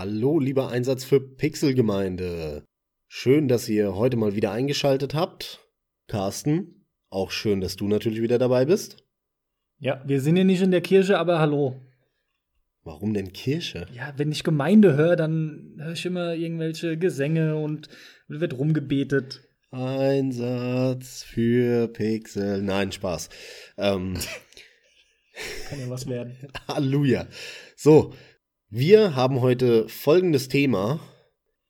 Hallo, lieber Einsatz für Pixelgemeinde. Schön, dass ihr heute mal wieder eingeschaltet habt. Carsten, auch schön, dass du natürlich wieder dabei bist. Ja, wir sind ja nicht in der Kirche, aber hallo. Warum denn Kirche? Ja, wenn ich Gemeinde höre, dann höre ich immer irgendwelche Gesänge und wird rumgebetet. Einsatz für Pixel. Nein, Spaß. Ähm, Kann ja was werden. Halleluja. So, wir haben heute folgendes Thema.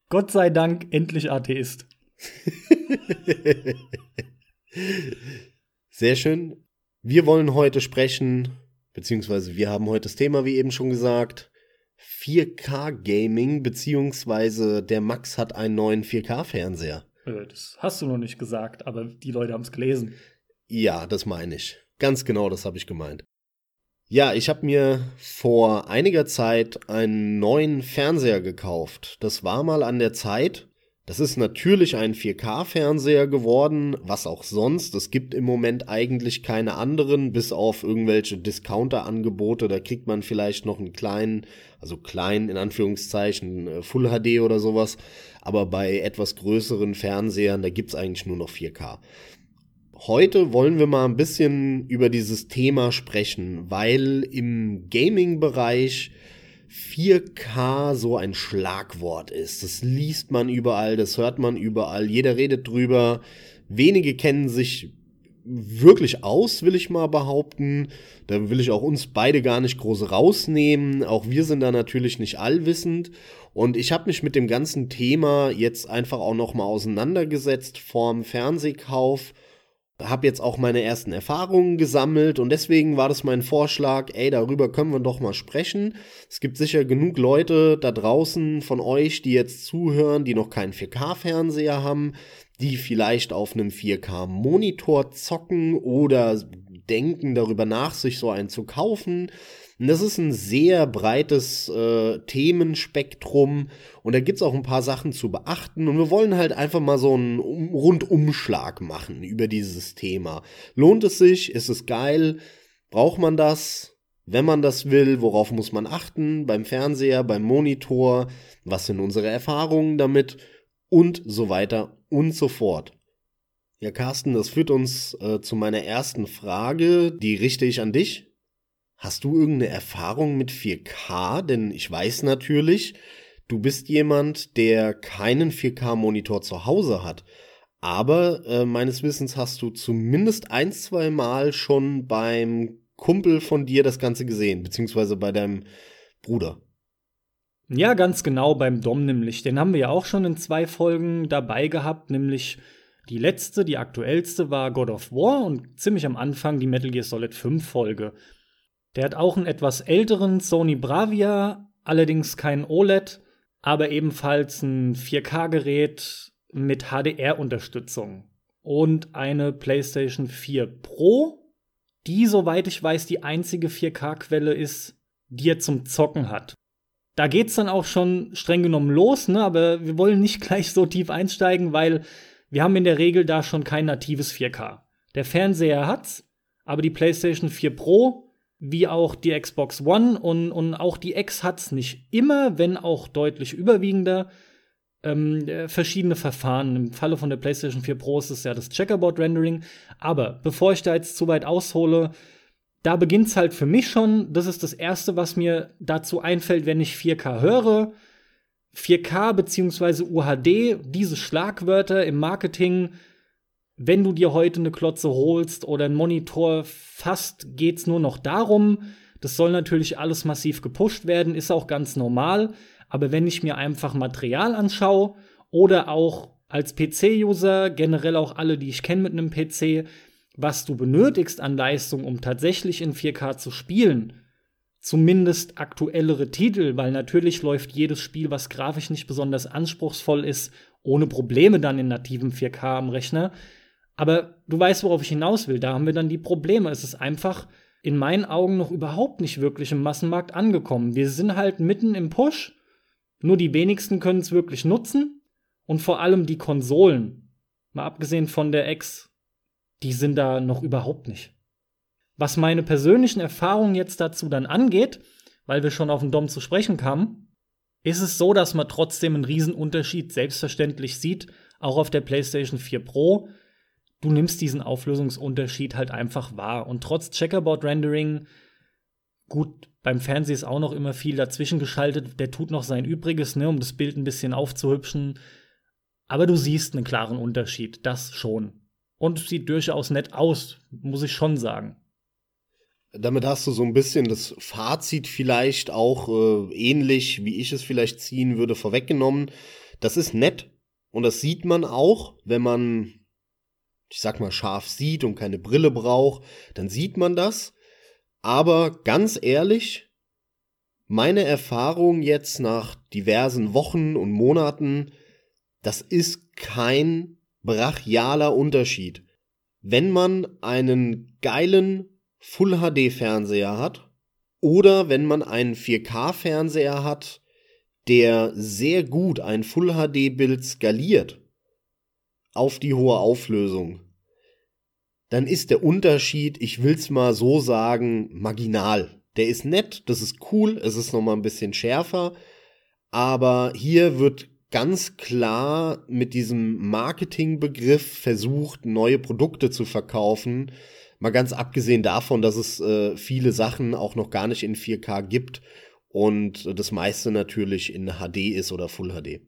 Gott sei Dank endlich Atheist. Sehr schön. Wir wollen heute sprechen, beziehungsweise wir haben heute das Thema, wie eben schon gesagt, 4K Gaming, beziehungsweise der Max hat einen neuen 4K-Fernseher. Äh, Das hast du noch nicht gesagt, aber die Leute haben es gelesen. Ja, das meine ich. Ganz genau, das habe ich gemeint. Ja, ich habe mir vor einiger Zeit einen neuen Fernseher gekauft. Das war mal an der Zeit. Das ist natürlich ein 4K-Fernseher geworden, was auch sonst. Es gibt im Moment eigentlich keine anderen, bis auf irgendwelche Discounter-Angebote. Da kriegt man vielleicht noch einen kleinen, also klein in Anführungszeichen, äh, Full HD oder sowas. Aber bei etwas größeren Fernsehern, da gibt's eigentlich nur noch 4K. Heute wollen wir mal ein bisschen über dieses Thema sprechen, weil im Gaming-Bereich 4K so ein Schlagwort ist. Das liest man überall, das hört man überall, jeder redet drüber. Wenige kennen sich wirklich aus, will ich mal behaupten. Da will ich auch uns beide gar nicht groß rausnehmen. Auch wir sind da natürlich nicht allwissend. Und ich habe mich mit dem ganzen Thema jetzt einfach auch noch mal auseinandergesetzt vorm Fernsehkauf habe jetzt auch meine ersten Erfahrungen gesammelt und deswegen war das mein Vorschlag, ey, darüber können wir doch mal sprechen. Es gibt sicher genug Leute da draußen von euch, die jetzt zuhören, die noch keinen 4K-Fernseher haben, die vielleicht auf einem 4K-Monitor zocken oder denken darüber nach, sich so einen zu kaufen. Und das ist ein sehr breites äh, Themenspektrum und da gibt's auch ein paar Sachen zu beachten und wir wollen halt einfach mal so einen um Rundumschlag machen über dieses Thema. Lohnt es sich? Ist es geil? Braucht man das? Wenn man das will, worauf muss man achten? Beim Fernseher, beim Monitor? Was sind unsere Erfahrungen damit? Und so weiter und so fort. Ja, Carsten, das führt uns äh, zu meiner ersten Frage. Die richte ich an dich. Hast du irgendeine Erfahrung mit 4K? Denn ich weiß natürlich, du bist jemand, der keinen 4K-Monitor zu Hause hat. Aber äh, meines Wissens hast du zumindest ein, zwei Mal schon beim Kumpel von dir das Ganze gesehen, beziehungsweise bei deinem Bruder. Ja, ganz genau, beim Dom nämlich. Den haben wir ja auch schon in zwei Folgen dabei gehabt, nämlich die letzte, die aktuellste war God of War und ziemlich am Anfang die Metal Gear Solid 5 Folge. Der hat auch einen etwas älteren Sony Bravia, allerdings kein OLED, aber ebenfalls ein 4K-Gerät mit HDR-Unterstützung und eine PlayStation 4 Pro, die, soweit ich weiß, die einzige 4K-Quelle ist, die er zum Zocken hat. Da geht's dann auch schon streng genommen los, ne? aber wir wollen nicht gleich so tief einsteigen, weil wir haben in der Regel da schon kein natives 4K. Der Fernseher hat's, aber die PlayStation 4 Pro wie auch die Xbox One und, und auch die X hat's nicht immer, wenn auch deutlich überwiegender. Ähm, äh, verschiedene Verfahren. Im Falle von der PlayStation 4 Pro ist es ja das Checkerboard-Rendering. Aber bevor ich da jetzt zu weit aushole, da beginnt's halt für mich schon. Das ist das Erste, was mir dazu einfällt, wenn ich 4K höre. 4K beziehungsweise UHD, diese Schlagwörter im Marketing wenn du dir heute eine Klotze holst oder einen Monitor fasst, geht's nur noch darum. Das soll natürlich alles massiv gepusht werden, ist auch ganz normal. Aber wenn ich mir einfach Material anschaue oder auch als PC-User, generell auch alle, die ich kenne mit einem PC, was du benötigst an Leistung, um tatsächlich in 4K zu spielen, zumindest aktuellere Titel, weil natürlich läuft jedes Spiel, was grafisch nicht besonders anspruchsvoll ist, ohne Probleme dann in nativem 4K am Rechner. Aber du weißt, worauf ich hinaus will. Da haben wir dann die Probleme. Es ist einfach in meinen Augen noch überhaupt nicht wirklich im Massenmarkt angekommen. Wir sind halt mitten im Push. Nur die wenigsten können es wirklich nutzen. Und vor allem die Konsolen, mal abgesehen von der X, die sind da noch überhaupt nicht. Was meine persönlichen Erfahrungen jetzt dazu dann angeht, weil wir schon auf den Dom zu sprechen kamen, ist es so, dass man trotzdem einen Riesenunterschied selbstverständlich sieht, auch auf der PlayStation 4 Pro. Du nimmst diesen Auflösungsunterschied halt einfach wahr. Und trotz Checkerboard Rendering, gut, beim Fernsehen ist auch noch immer viel dazwischen geschaltet, der tut noch sein Übriges, ne, um das Bild ein bisschen aufzuhübschen. Aber du siehst einen klaren Unterschied, das schon. Und sieht durchaus nett aus, muss ich schon sagen. Damit hast du so ein bisschen das Fazit vielleicht auch äh, ähnlich, wie ich es vielleicht ziehen würde, vorweggenommen. Das ist nett und das sieht man auch, wenn man, ich sag mal, scharf sieht und keine Brille braucht, dann sieht man das. Aber ganz ehrlich, meine Erfahrung jetzt nach diversen Wochen und Monaten, das ist kein brachialer Unterschied. Wenn man einen geilen Full HD Fernseher hat oder wenn man einen 4K Fernseher hat, der sehr gut ein Full HD Bild skaliert auf die hohe Auflösung, dann ist der Unterschied, ich will's mal so sagen, marginal. Der ist nett, das ist cool, es ist noch mal ein bisschen schärfer, aber hier wird ganz klar mit diesem Marketingbegriff versucht, neue Produkte zu verkaufen, Mal ganz abgesehen davon, dass es äh, viele Sachen auch noch gar nicht in 4K gibt und das meiste natürlich in HD ist oder Full HD.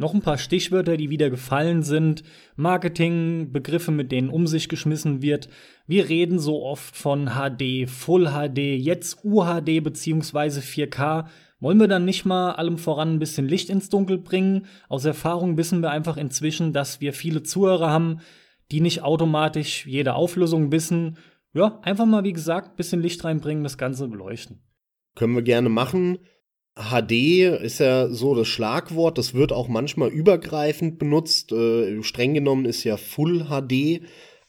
Noch ein paar Stichwörter, die wieder gefallen sind. Marketing, Begriffe, mit denen um sich geschmissen wird. Wir reden so oft von HD, Full HD, jetzt UHD bzw. 4K. Wollen wir dann nicht mal allem voran ein bisschen Licht ins Dunkel bringen? Aus Erfahrung wissen wir einfach inzwischen, dass wir viele Zuhörer haben, die nicht automatisch jede Auflösung wissen. Ja, einfach mal, wie gesagt, bisschen Licht reinbringen, das Ganze beleuchten. Können wir gerne machen. HD ist ja so das Schlagwort, das wird auch manchmal übergreifend benutzt. Äh, streng genommen ist ja Full HD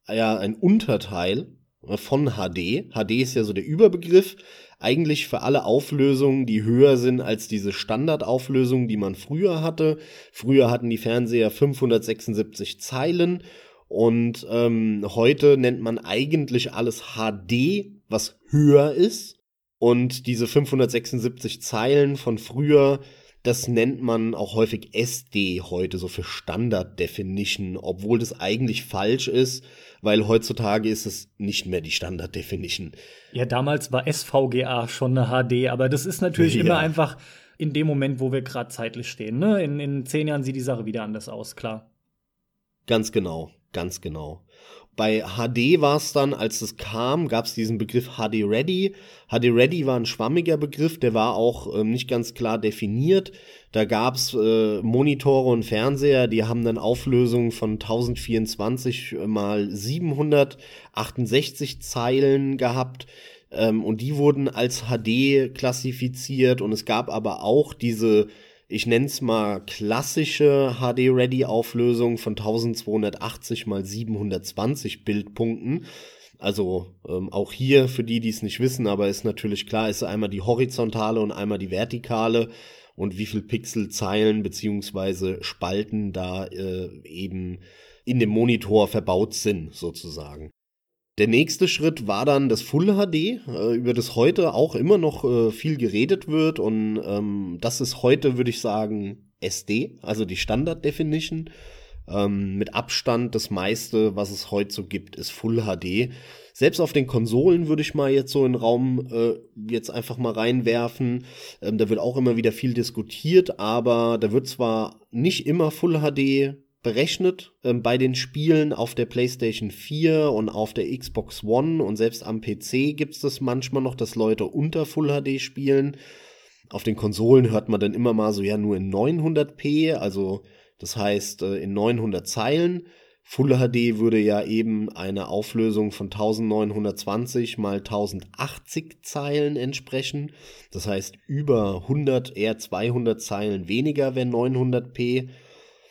ja ein Unterteil von HD. HD ist ja so der Überbegriff, eigentlich für alle Auflösungen, die höher sind als diese Standardauflösung, die man früher hatte. Früher hatten die Fernseher 576 Zeilen und ähm, heute nennt man eigentlich alles HD, was höher ist. Und diese 576 Zeilen von früher, das nennt man auch häufig SD heute, so für Standard Definition, obwohl das eigentlich falsch ist, weil heutzutage ist es nicht mehr die Standard Definition. Ja, damals war SVGA schon eine HD, aber das ist natürlich ja. immer einfach in dem Moment, wo wir gerade zeitlich stehen. Ne? In, in zehn Jahren sieht die Sache wieder anders aus, klar. Ganz genau. Ganz genau. Bei HD war es dann, als es kam, gab es diesen Begriff HD Ready. HD Ready war ein schwammiger Begriff, der war auch äh, nicht ganz klar definiert. Da gab es äh, Monitore und Fernseher, die haben dann Auflösungen von 1024 mal 768 Zeilen gehabt. Ähm, und die wurden als HD klassifiziert. Und es gab aber auch diese ich nenne es mal klassische HD-Ready-Auflösung von 1280 mal 720 Bildpunkten. Also ähm, auch hier, für die, die es nicht wissen, aber ist natürlich klar, ist einmal die horizontale und einmal die vertikale und wie viel Pixel, Zeilen beziehungsweise Spalten da äh, eben in dem Monitor verbaut sind, sozusagen. Der nächste Schritt war dann das Full HD, äh, über das heute auch immer noch äh, viel geredet wird. Und ähm, das ist heute, würde ich sagen, SD, also die Standard Definition. Ähm, mit Abstand das meiste, was es heute so gibt, ist Full HD. Selbst auf den Konsolen würde ich mal jetzt so in den Raum äh, jetzt einfach mal reinwerfen. Ähm, da wird auch immer wieder viel diskutiert, aber da wird zwar nicht immer Full HD berechnet ähm, bei den Spielen auf der PlayStation 4 und auf der Xbox One und selbst am PC gibt es das manchmal noch, dass Leute unter Full HD spielen. Auf den Konsolen hört man dann immer mal so ja nur in 900p, also das heißt äh, in 900 Zeilen. Full HD würde ja eben eine Auflösung von 1920 mal 1080 Zeilen entsprechen. Das heißt über 100, eher 200 Zeilen weniger, wenn 900p.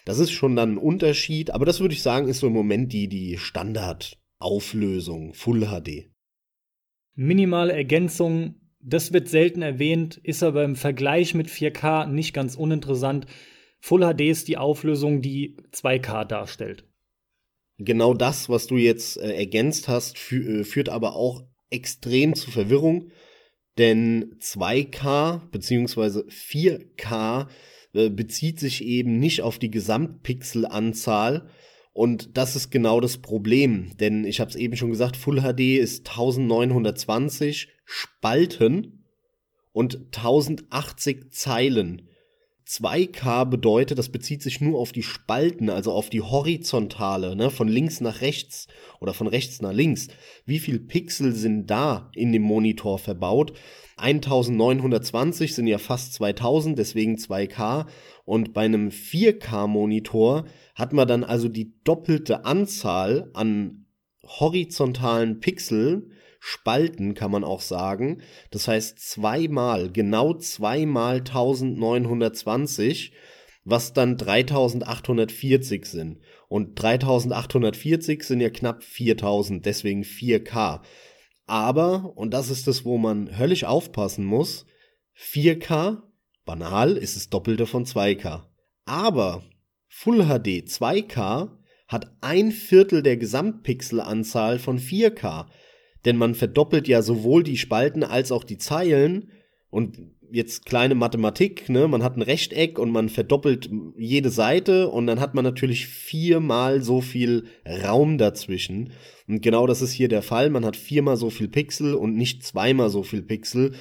Das ist schon dann ein Unterschied, aber das würde ich sagen, ist so im Moment die, die Standardauflösung, Full HD. Minimale Ergänzung, das wird selten erwähnt, ist aber im Vergleich mit 4K nicht ganz uninteressant. Full HD ist die Auflösung, die 2K darstellt. Genau das, was du jetzt äh, ergänzt hast, fü äh, führt aber auch extrem zu Verwirrung. Denn 2K bzw. 4K äh, bezieht sich eben nicht auf die Gesamtpixelanzahl. Und das ist genau das Problem, denn ich habe es eben schon gesagt, Full HD ist 1920 Spalten und 1080 Zeilen. 2K bedeutet, das bezieht sich nur auf die Spalten, also auf die horizontale, ne, von links nach rechts oder von rechts nach links. Wie viel Pixel sind da in dem Monitor verbaut? 1920 sind ja fast 2000, deswegen 2K. Und bei einem 4K-Monitor hat man dann also die doppelte Anzahl an horizontalen Pixeln Spalten kann man auch sagen. Das heißt zweimal, genau zweimal 1920, was dann 3840 sind. Und 3840 sind ja knapp 4000, deswegen 4K. Aber, und das ist das, wo man höllisch aufpassen muss, 4K, banal, ist das Doppelte von 2K. Aber Full HD 2K hat ein Viertel der Gesamtpixelanzahl von 4K denn man verdoppelt ja sowohl die Spalten als auch die Zeilen und jetzt kleine Mathematik, ne? Man hat ein Rechteck und man verdoppelt jede Seite und dann hat man natürlich viermal so viel Raum dazwischen. Und genau das ist hier der Fall. Man hat viermal so viel Pixel und nicht zweimal so viel Pixel.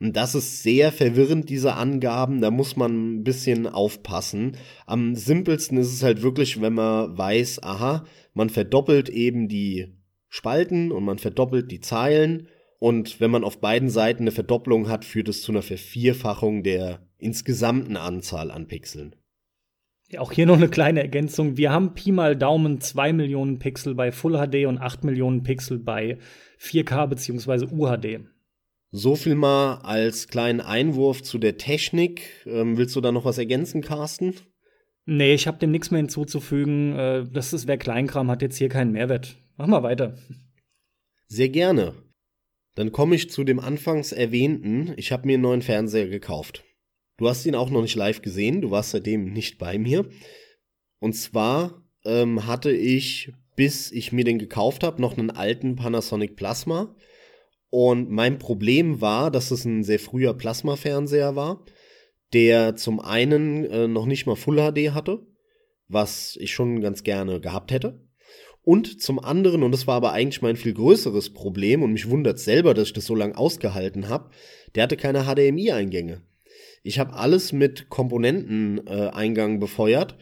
Und das ist sehr verwirrend, diese Angaben. Da muss man ein bisschen aufpassen. Am simpelsten ist es halt wirklich, wenn man weiß, aha, man verdoppelt eben die Spalten und man verdoppelt die Zeilen. Und wenn man auf beiden Seiten eine Verdopplung hat, führt es zu einer Vervierfachung der insgesamten Anzahl an Pixeln. Ja, auch hier noch eine kleine Ergänzung. Wir haben Pi mal Daumen 2 Millionen Pixel bei Full HD und 8 Millionen Pixel bei 4K bzw. UHD. So viel mal als kleinen Einwurf zu der Technik. Ähm, willst du da noch was ergänzen, Carsten? Nee, ich habe dem nichts mehr hinzuzufügen. Äh, das ist, wer Kleinkram hat, jetzt hier keinen Mehrwert. Mach mal weiter. Sehr gerne. Dann komme ich zu dem anfangs erwähnten, ich habe mir einen neuen Fernseher gekauft. Du hast ihn auch noch nicht live gesehen, du warst seitdem nicht bei mir. Und zwar ähm, hatte ich, bis ich mir den gekauft habe, noch einen alten Panasonic Plasma. Und mein Problem war, dass es ein sehr früher Plasma-Fernseher war, der zum einen äh, noch nicht mal Full HD hatte, was ich schon ganz gerne gehabt hätte. Und zum anderen, und das war aber eigentlich mein viel größeres Problem, und mich wundert selber, dass ich das so lange ausgehalten habe, der hatte keine HDMI-Eingänge. Ich habe alles mit Komponenteneingang äh, befeuert.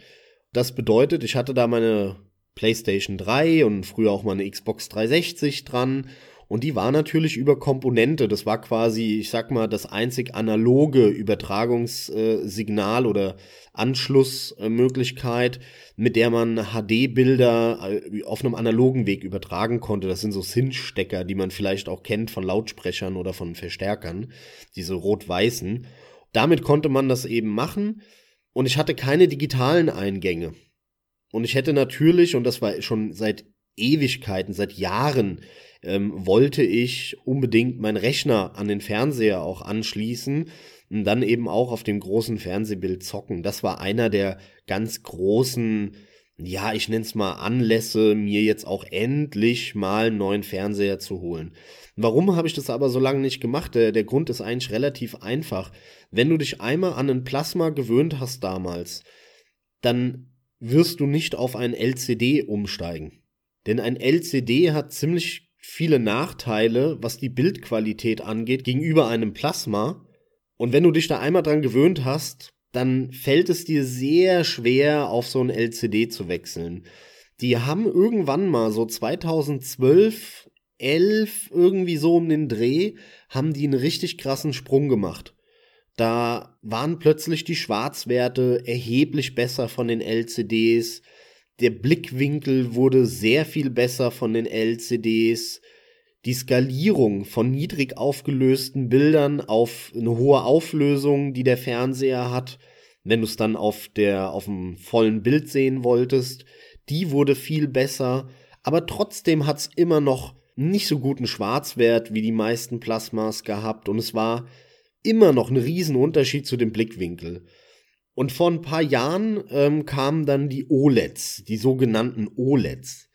Das bedeutet, ich hatte da meine PlayStation 3 und früher auch meine Xbox 360 dran und die war natürlich über Komponente. Das war quasi, ich sag mal, das einzig analoge Übertragungssignal oder Anschlussmöglichkeit, mit der man HD-Bilder äh, auf einem analogen Weg übertragen konnte. Das sind so Synth-Stecker, die man vielleicht auch kennt von Lautsprechern oder von Verstärkern, diese rot-weißen. Damit konnte man das eben machen und ich hatte keine digitalen Eingänge. Und ich hätte natürlich, und das war schon seit Ewigkeiten, seit Jahren, ähm, wollte ich unbedingt meinen Rechner an den Fernseher auch anschließen und dann eben auch auf dem großen Fernsehbild zocken. Das war einer der ganz großen, ja, ich nenne es mal Anlässe, mir jetzt auch endlich mal einen neuen Fernseher zu holen. Warum habe ich das aber so lange nicht gemacht? Der, der Grund ist eigentlich relativ einfach. Wenn du dich einmal an ein Plasma gewöhnt hast damals, dann wirst du nicht auf ein LCD umsteigen. Denn ein LCD hat ziemlich viele Nachteile, was die Bildqualität angeht, gegenüber einem Plasma. Und wenn du dich da einmal dran gewöhnt hast, dann fällt es dir sehr schwer, auf so ein LCD zu wechseln. Die haben irgendwann mal so 2012, 11, irgendwie so um den Dreh, haben die einen richtig krassen Sprung gemacht. Da waren plötzlich die Schwarzwerte erheblich besser von den LCDs der Blickwinkel wurde sehr viel besser von den LCDs. Die Skalierung von niedrig aufgelösten Bildern auf eine hohe Auflösung, die der Fernseher hat, wenn du es dann auf der auf dem vollen Bild sehen wolltest, die wurde viel besser, aber trotzdem hat es immer noch nicht so guten Schwarzwert wie die meisten Plasmas gehabt und es war immer noch ein Riesenunterschied zu dem Blickwinkel. Und vor ein paar Jahren ähm, kamen dann die OLEDs, die sogenannten OLEDs.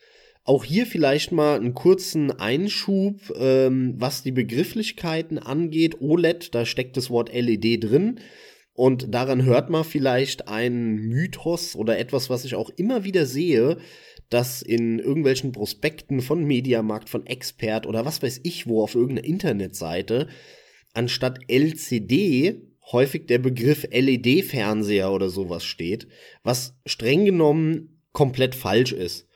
Auch hier vielleicht mal einen kurzen Einschub, ähm, was die Begrifflichkeiten angeht. OLED, da steckt das Wort LED drin. Und daran hört man vielleicht einen Mythos oder etwas, was ich auch immer wieder sehe, dass in irgendwelchen Prospekten von Mediamarkt, von Expert oder was weiß ich wo auf irgendeiner Internetseite anstatt LCD häufig der Begriff LED-Fernseher oder sowas steht, was streng genommen komplett falsch ist.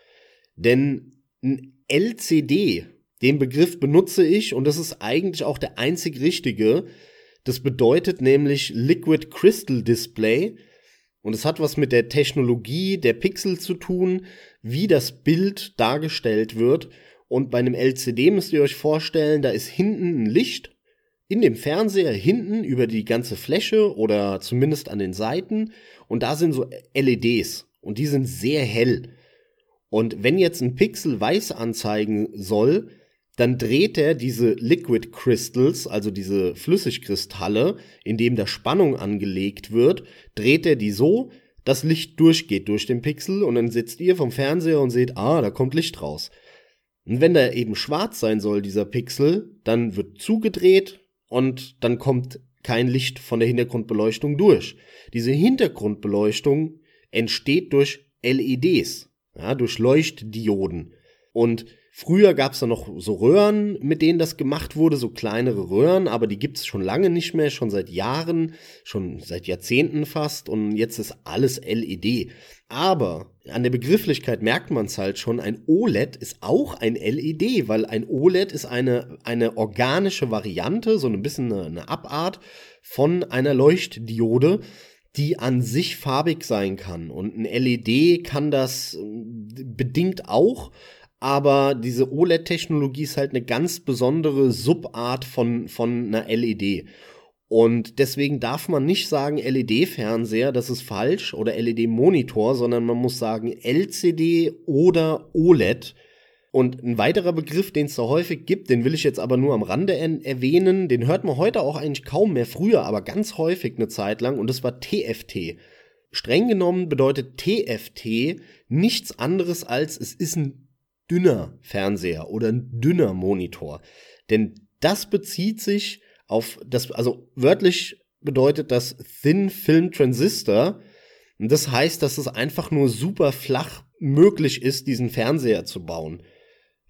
Denn ein LCD, den Begriff benutze ich und das ist eigentlich auch der einzig richtige. Das bedeutet nämlich Liquid Crystal Display und es hat was mit der Technologie der Pixel zu tun, wie das Bild dargestellt wird. Und bei einem LCD müsst ihr euch vorstellen, da ist hinten ein Licht in dem Fernseher hinten über die ganze Fläche oder zumindest an den Seiten und da sind so LEDs und die sind sehr hell. Und wenn jetzt ein Pixel weiß anzeigen soll, dann dreht er diese Liquid Crystals, also diese Flüssigkristalle, in dem da Spannung angelegt wird, dreht er die so, dass Licht durchgeht durch den Pixel und dann sitzt ihr vom Fernseher und seht, ah, da kommt Licht raus. Und wenn da eben schwarz sein soll, dieser Pixel, dann wird zugedreht und dann kommt kein Licht von der Hintergrundbeleuchtung durch. Diese Hintergrundbeleuchtung entsteht durch LEDs ja, durch Leuchtdioden. Und früher gab es da noch so Röhren, mit denen das gemacht wurde, so kleinere Röhren, aber die gibt es schon lange nicht mehr, schon seit Jahren, schon seit Jahrzehnten fast und jetzt ist alles LED. Aber an der Begrifflichkeit merkt man es halt schon, ein OLED ist auch ein LED, weil ein OLED ist eine, eine organische Variante, so ein bisschen eine, eine Abart von einer Leuchtdiode die an sich farbig sein kann. Und ein LED kann das äh, bedingt auch, aber diese OLED-Technologie ist halt eine ganz besondere Subart von, von einer LED. Und deswegen darf man nicht sagen LED-Fernseher, das ist falsch, oder LED-Monitor, sondern man muss sagen LCD oder OLED. Und ein weiterer Begriff, den es da häufig gibt, den will ich jetzt aber nur am Rande erwähnen, den hört man heute auch eigentlich kaum mehr, früher aber ganz häufig eine Zeit lang, und das war TFT. Streng genommen bedeutet TFT nichts anderes als es ist ein dünner Fernseher oder ein dünner Monitor. Denn das bezieht sich auf das, also wörtlich bedeutet das Thin Film Transistor. Und das heißt, dass es einfach nur super flach möglich ist, diesen Fernseher zu bauen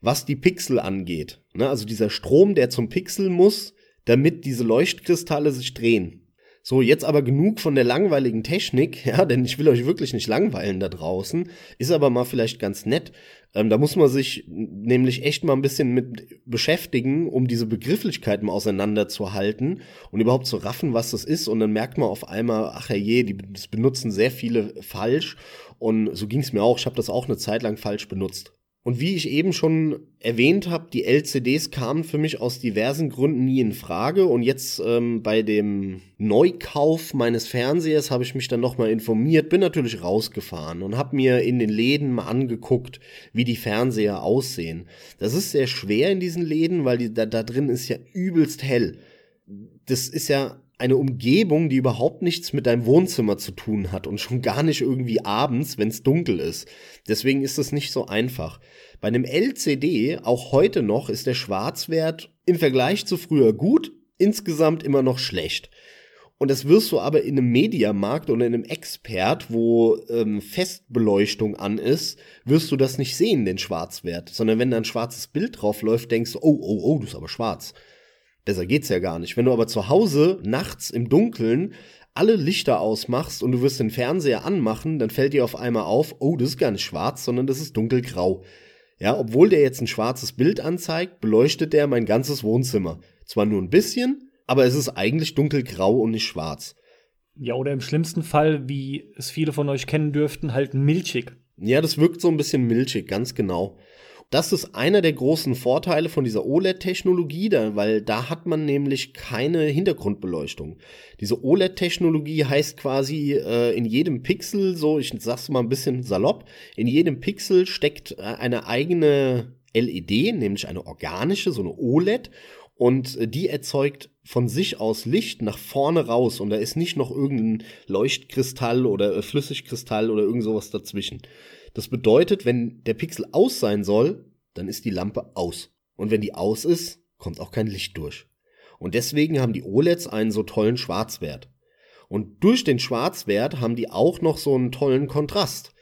was die Pixel angeht. Ne? Also dieser Strom, der zum Pixel muss, damit diese Leuchtkristalle sich drehen. So, jetzt aber genug von der langweiligen Technik, ja, denn ich will euch wirklich nicht langweilen da draußen, ist aber mal vielleicht ganz nett. Ähm, da muss man sich nämlich echt mal ein bisschen mit beschäftigen, um diese Begrifflichkeiten auseinanderzuhalten und überhaupt zu raffen, was das ist. Und dann merkt man auf einmal, ach herrje, die das benutzen sehr viele falsch. Und so ging es mir auch. Ich habe das auch eine Zeit lang falsch benutzt. Und wie ich eben schon erwähnt habe, die LCDs kamen für mich aus diversen Gründen nie in Frage. Und jetzt ähm, bei dem Neukauf meines Fernsehers habe ich mich dann nochmal informiert, bin natürlich rausgefahren und habe mir in den Läden mal angeguckt, wie die Fernseher aussehen. Das ist sehr schwer in diesen Läden, weil die, da, da drin ist ja übelst hell. Das ist ja eine Umgebung, die überhaupt nichts mit deinem Wohnzimmer zu tun hat und schon gar nicht irgendwie abends, wenn es dunkel ist. Deswegen ist es nicht so einfach. Bei einem LCD, auch heute noch, ist der Schwarzwert im Vergleich zu früher gut, insgesamt immer noch schlecht. Und das wirst du aber in einem Mediamarkt oder in einem Expert, wo ähm, Festbeleuchtung an ist, wirst du das nicht sehen, den Schwarzwert. Sondern wenn da ein schwarzes Bild drauf läuft, denkst du, oh, oh, oh, das ist aber schwarz. Besser geht's ja gar nicht. Wenn du aber zu Hause nachts im Dunkeln alle Lichter ausmachst und du wirst den Fernseher anmachen, dann fällt dir auf einmal auf, oh, das ist gar nicht schwarz, sondern das ist dunkelgrau. Ja, obwohl der jetzt ein schwarzes Bild anzeigt, beleuchtet der mein ganzes Wohnzimmer. Zwar nur ein bisschen, aber es ist eigentlich dunkelgrau und nicht schwarz. Ja, oder im schlimmsten Fall, wie es viele von euch kennen dürften, halt milchig. Ja, das wirkt so ein bisschen milchig, ganz genau. Das ist einer der großen Vorteile von dieser OLED-Technologie, weil da hat man nämlich keine Hintergrundbeleuchtung. Diese OLED-Technologie heißt quasi äh, in jedem Pixel, so ich sag's mal ein bisschen salopp, in jedem Pixel steckt äh, eine eigene LED, nämlich eine organische, so eine OLED, und äh, die erzeugt von sich aus Licht nach vorne raus und da ist nicht noch irgendein Leuchtkristall oder äh, Flüssigkristall oder irgend sowas dazwischen. Das bedeutet, wenn der Pixel aus sein soll, dann ist die Lampe aus. Und wenn die aus ist, kommt auch kein Licht durch. Und deswegen haben die OLEDs einen so tollen Schwarzwert. Und durch den Schwarzwert haben die auch noch so einen tollen Kontrast.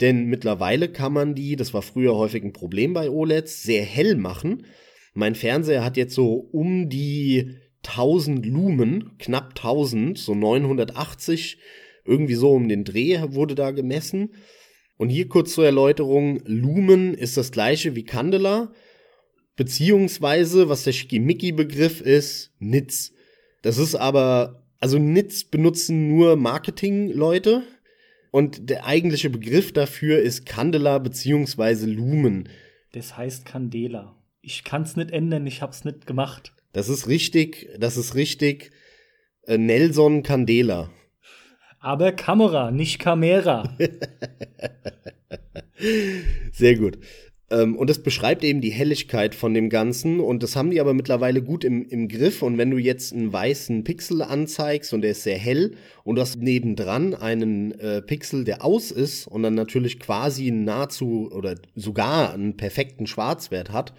Denn mittlerweile kann man die, das war früher häufig ein Problem bei OLEDs, sehr hell machen. Mein Fernseher hat jetzt so um die 1000 Lumen, knapp 1000, so 980, irgendwie so um den Dreh wurde da gemessen. Und hier kurz zur Erläuterung, Lumen ist das gleiche wie Candela, beziehungsweise, was der Schickimicki-Begriff ist, Nits. Das ist aber, also Nits benutzen nur Marketing-Leute und der eigentliche Begriff dafür ist Candela beziehungsweise Lumen. Das heißt Candela. Ich kann's nicht ändern, ich hab's nicht gemacht. Das ist richtig, das ist richtig. Äh, Nelson Candela. Aber Kamera, nicht Kamera. Sehr gut. Ähm, und das beschreibt eben die Helligkeit von dem Ganzen. Und das haben die aber mittlerweile gut im, im Griff. Und wenn du jetzt einen weißen Pixel anzeigst und der ist sehr hell und du hast nebendran einen äh, Pixel, der aus ist und dann natürlich quasi nahezu oder sogar einen perfekten Schwarzwert hat,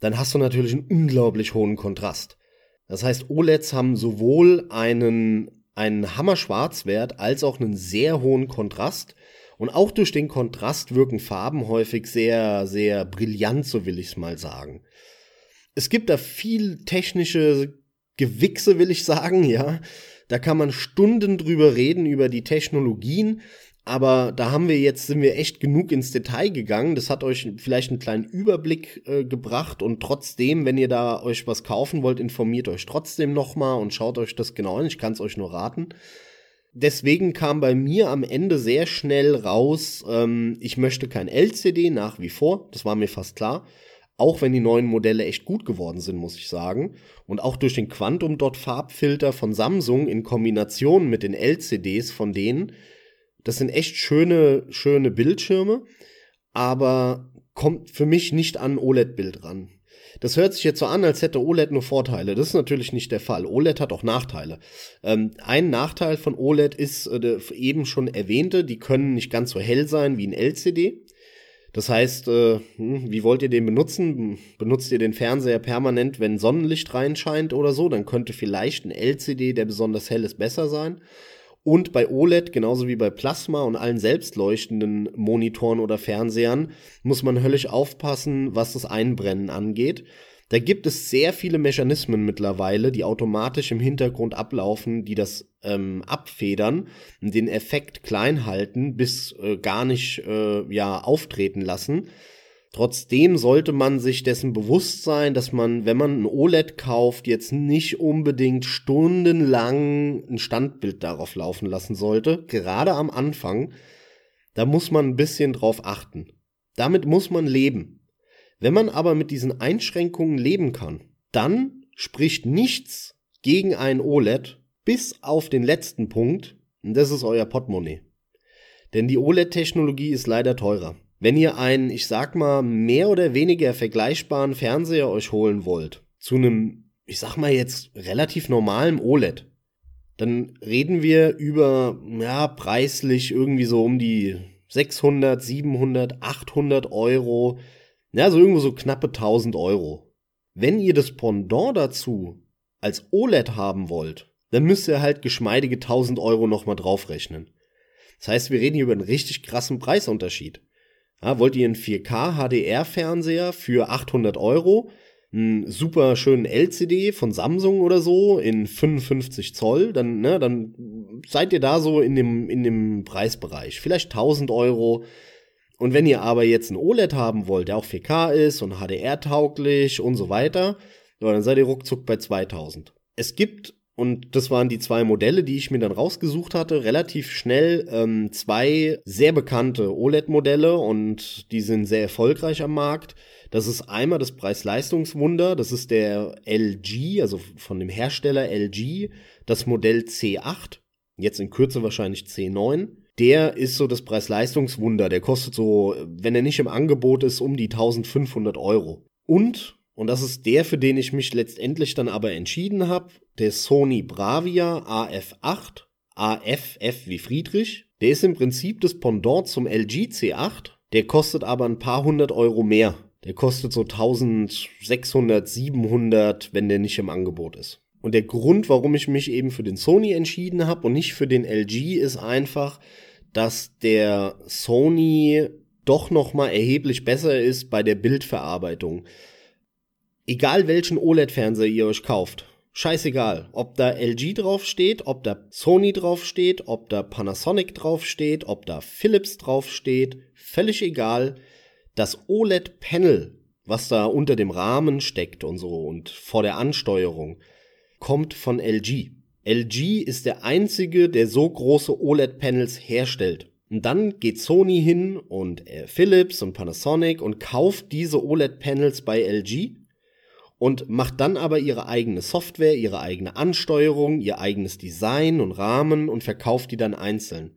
dann hast du natürlich einen unglaublich hohen Kontrast. Das heißt, OLEDs haben sowohl einen, einen Hammer-Schwarzwert als auch einen sehr hohen Kontrast. Und auch durch den Kontrast wirken Farben häufig sehr, sehr brillant, so will ich es mal sagen. Es gibt da viel technische Gewichse, will ich sagen, ja. Da kann man Stunden drüber reden, über die Technologien. Aber da haben wir jetzt, sind wir echt genug ins Detail gegangen. Das hat euch vielleicht einen kleinen Überblick äh, gebracht und trotzdem, wenn ihr da euch was kaufen wollt, informiert euch trotzdem nochmal und schaut euch das genau an. Ich kann es euch nur raten. Deswegen kam bei mir am Ende sehr schnell raus, ähm, ich möchte kein LCD nach wie vor. Das war mir fast klar. Auch wenn die neuen Modelle echt gut geworden sind, muss ich sagen. Und auch durch den Quantum Dot Farbfilter von Samsung in Kombination mit den LCDs von denen das sind echt schöne, schöne Bildschirme, aber kommt für mich nicht an OLED-Bild ran. Das hört sich jetzt so an, als hätte OLED nur Vorteile. Das ist natürlich nicht der Fall. OLED hat auch Nachteile. Ähm, ein Nachteil von OLED ist äh, eben schon erwähnte, die können nicht ganz so hell sein wie ein LCD. Das heißt, äh, hm, wie wollt ihr den benutzen? Benutzt ihr den Fernseher permanent, wenn Sonnenlicht reinscheint oder so? Dann könnte vielleicht ein LCD, der besonders hell ist, besser sein. Und bei OLED, genauso wie bei Plasma und allen selbstleuchtenden Monitoren oder Fernsehern, muss man höllisch aufpassen, was das Einbrennen angeht. Da gibt es sehr viele Mechanismen mittlerweile, die automatisch im Hintergrund ablaufen, die das ähm, abfedern, den Effekt klein halten, bis äh, gar nicht äh, ja auftreten lassen. Trotzdem sollte man sich dessen bewusst sein, dass man, wenn man ein OLED kauft, jetzt nicht unbedingt stundenlang ein Standbild darauf laufen lassen sollte. Gerade am Anfang, da muss man ein bisschen drauf achten. Damit muss man leben. Wenn man aber mit diesen Einschränkungen leben kann, dann spricht nichts gegen ein OLED bis auf den letzten Punkt, und das ist euer Portemonnaie. Denn die OLED-Technologie ist leider teurer. Wenn ihr einen, ich sag mal, mehr oder weniger vergleichbaren Fernseher euch holen wollt, zu einem, ich sag mal jetzt, relativ normalen OLED, dann reden wir über, ja, preislich irgendwie so um die 600, 700, 800 Euro, ja, so irgendwo so knappe 1000 Euro. Wenn ihr das Pendant dazu als OLED haben wollt, dann müsst ihr halt geschmeidige 1000 Euro nochmal draufrechnen. Das heißt, wir reden hier über einen richtig krassen Preisunterschied. Ja, wollt ihr einen 4K HDR-Fernseher für 800 Euro? Einen super schönen LCD von Samsung oder so in 55 Zoll, dann, ne, dann seid ihr da so in dem, in dem Preisbereich. Vielleicht 1000 Euro. Und wenn ihr aber jetzt ein OLED haben wollt, der auch 4K ist und HDR-tauglich und so weiter, dann seid ihr ruckzuck bei 2000. Es gibt und das waren die zwei Modelle, die ich mir dann rausgesucht hatte. Relativ schnell ähm, zwei sehr bekannte OLED-Modelle und die sind sehr erfolgreich am Markt. Das ist einmal das Preis-Leistungswunder, das ist der LG, also von dem Hersteller LG, das Modell C8, jetzt in Kürze wahrscheinlich C9. Der ist so das Preis-Leistungswunder, der kostet so, wenn er nicht im Angebot ist, um die 1500 Euro. Und und das ist der, für den ich mich letztendlich dann aber entschieden habe, der Sony Bravia AF8 AFF wie Friedrich. Der ist im Prinzip das Pendant zum LG C8. Der kostet aber ein paar hundert Euro mehr. Der kostet so 1600, 700, wenn der nicht im Angebot ist. Und der Grund, warum ich mich eben für den Sony entschieden habe und nicht für den LG, ist einfach, dass der Sony doch noch mal erheblich besser ist bei der Bildverarbeitung. Egal welchen OLED-Fernseher ihr euch kauft, scheißegal, ob da LG draufsteht, ob da Sony draufsteht, ob da Panasonic draufsteht, ob da Philips draufsteht, völlig egal. Das OLED-Panel, was da unter dem Rahmen steckt und so und vor der Ansteuerung, kommt von LG. LG ist der einzige, der so große OLED-Panels herstellt. Und dann geht Sony hin und äh, Philips und Panasonic und kauft diese OLED-Panels bei LG und macht dann aber ihre eigene Software, ihre eigene Ansteuerung, ihr eigenes Design und Rahmen und verkauft die dann einzeln.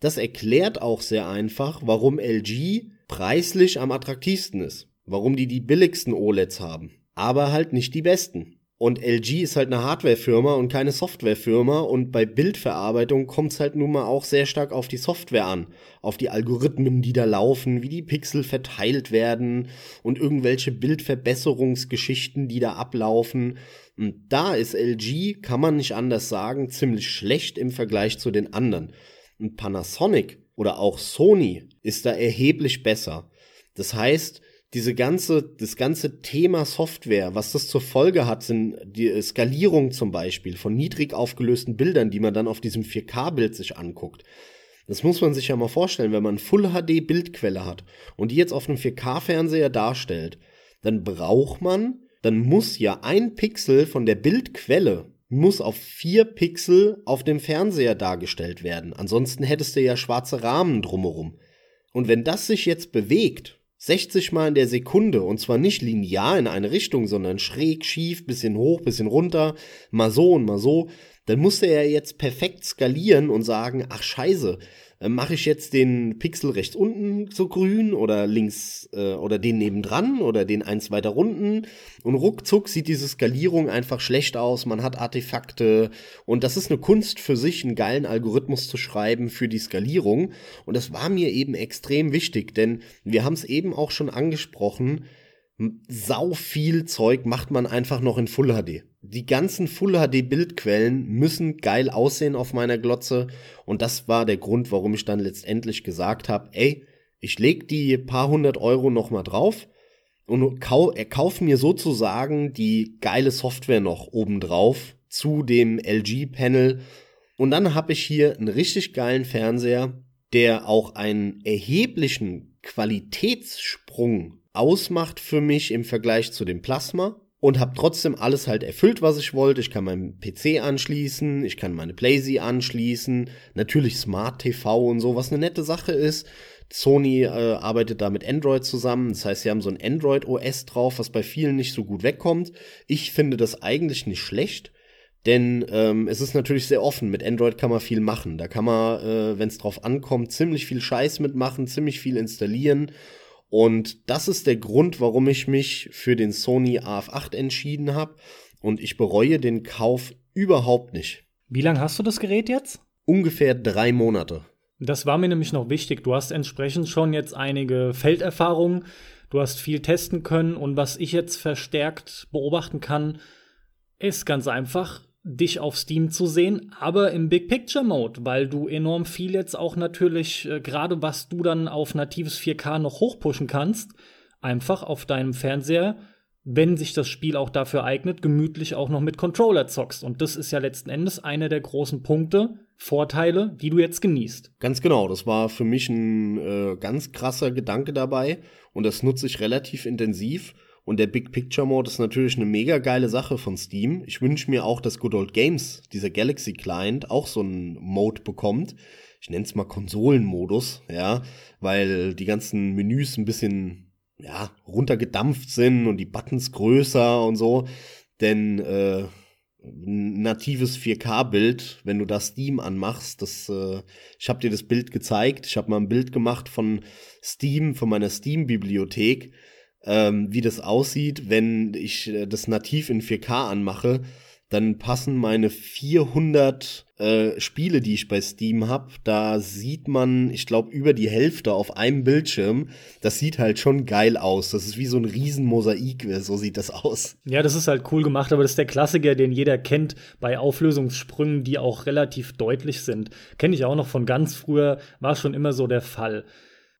Das erklärt auch sehr einfach, warum LG preislich am attraktivsten ist, warum die die billigsten OLEDs haben, aber halt nicht die besten. Und LG ist halt eine Hardwarefirma und keine Softwarefirma und bei Bildverarbeitung kommt es halt nun mal auch sehr stark auf die Software an, auf die Algorithmen, die da laufen, wie die Pixel verteilt werden und irgendwelche Bildverbesserungsgeschichten, die da ablaufen. Und da ist LG, kann man nicht anders sagen, ziemlich schlecht im Vergleich zu den anderen. Und Panasonic oder auch Sony ist da erheblich besser. Das heißt, diese ganze, das ganze Thema Software, was das zur Folge hat, sind die Skalierung zum Beispiel von niedrig aufgelösten Bildern, die man dann auf diesem 4K-Bild sich anguckt. Das muss man sich ja mal vorstellen, wenn man Full HD Bildquelle hat und die jetzt auf einem 4K-Fernseher darstellt, dann braucht man, dann muss ja ein Pixel von der Bildquelle muss auf vier Pixel auf dem Fernseher dargestellt werden. Ansonsten hättest du ja schwarze Rahmen drumherum. Und wenn das sich jetzt bewegt, 60 Mal in der Sekunde und zwar nicht linear in eine Richtung, sondern schräg, schief, bisschen hoch, bisschen runter, mal so und mal so, dann musste er jetzt perfekt skalieren und sagen, ach scheiße, äh, mache ich jetzt den Pixel rechts unten so grün oder links äh, oder den nebendran oder den eins weiter unten? Und ruckzuck sieht diese Skalierung einfach schlecht aus, man hat Artefakte. Und das ist eine Kunst für sich, einen geilen Algorithmus zu schreiben für die Skalierung. Und das war mir eben extrem wichtig, denn wir haben es eben auch schon angesprochen, sau viel Zeug macht man einfach noch in Full HD. Die ganzen Full HD Bildquellen müssen geil aussehen auf meiner Glotze. Und das war der Grund, warum ich dann letztendlich gesagt habe, ey, ich leg die paar hundert Euro noch mal drauf und kau er kauft mir sozusagen die geile Software noch obendrauf zu dem LG Panel. Und dann habe ich hier einen richtig geilen Fernseher, der auch einen erheblichen Qualitätssprung ausmacht für mich im Vergleich zu dem Plasma und habe trotzdem alles halt erfüllt, was ich wollte. Ich kann meinen PC anschließen, ich kann meine Playsee anschließen, natürlich Smart TV und so, was eine nette Sache ist. Sony äh, arbeitet da mit Android zusammen, das heißt, sie haben so ein Android OS drauf, was bei vielen nicht so gut wegkommt. Ich finde das eigentlich nicht schlecht, denn ähm, es ist natürlich sehr offen. Mit Android kann man viel machen. Da kann man, äh, wenn es drauf ankommt, ziemlich viel Scheiß mitmachen, ziemlich viel installieren und das ist der Grund, warum ich mich für den Sony AF8 entschieden habe. Und ich bereue den Kauf überhaupt nicht. Wie lange hast du das Gerät jetzt? Ungefähr drei Monate. Das war mir nämlich noch wichtig. Du hast entsprechend schon jetzt einige Felderfahrungen. Du hast viel testen können. Und was ich jetzt verstärkt beobachten kann, ist ganz einfach, dich auf Steam zu sehen, aber im Big Picture Mode, weil du enorm viel jetzt auch natürlich, äh, gerade was du dann auf natives 4K noch hochpushen kannst, einfach auf deinem Fernseher, wenn sich das Spiel auch dafür eignet, gemütlich auch noch mit Controller zockst. Und das ist ja letzten Endes einer der großen Punkte, Vorteile, die du jetzt genießt. Ganz genau, das war für mich ein äh, ganz krasser Gedanke dabei und das nutze ich relativ intensiv. Und der Big Picture Mode ist natürlich eine mega geile Sache von Steam. Ich wünsche mir auch, dass Good Old Games, dieser Galaxy Client, auch so einen Mode bekommt. Ich nenne es mal Konsolenmodus, ja, weil die ganzen Menüs ein bisschen, ja, runtergedampft sind und die Buttons größer und so. Denn äh, natives 4K-Bild, wenn du da Steam anmachst, das, äh, ich habe dir das Bild gezeigt. Ich habe mal ein Bild gemacht von Steam, von meiner Steam-Bibliothek ähm, wie das aussieht, wenn ich äh, das nativ in 4K anmache. dann passen meine 400 äh, Spiele, die ich bei Steam habe, da sieht man, ich glaube, über die Hälfte auf einem Bildschirm. Das sieht halt schon geil aus. Das ist wie so ein Riesenmosaik, so sieht das aus. Ja, das ist halt cool gemacht, aber das ist der Klassiker, den jeder kennt bei Auflösungssprüngen, die auch relativ deutlich sind. Kenne ich auch noch von ganz früher, war schon immer so der Fall.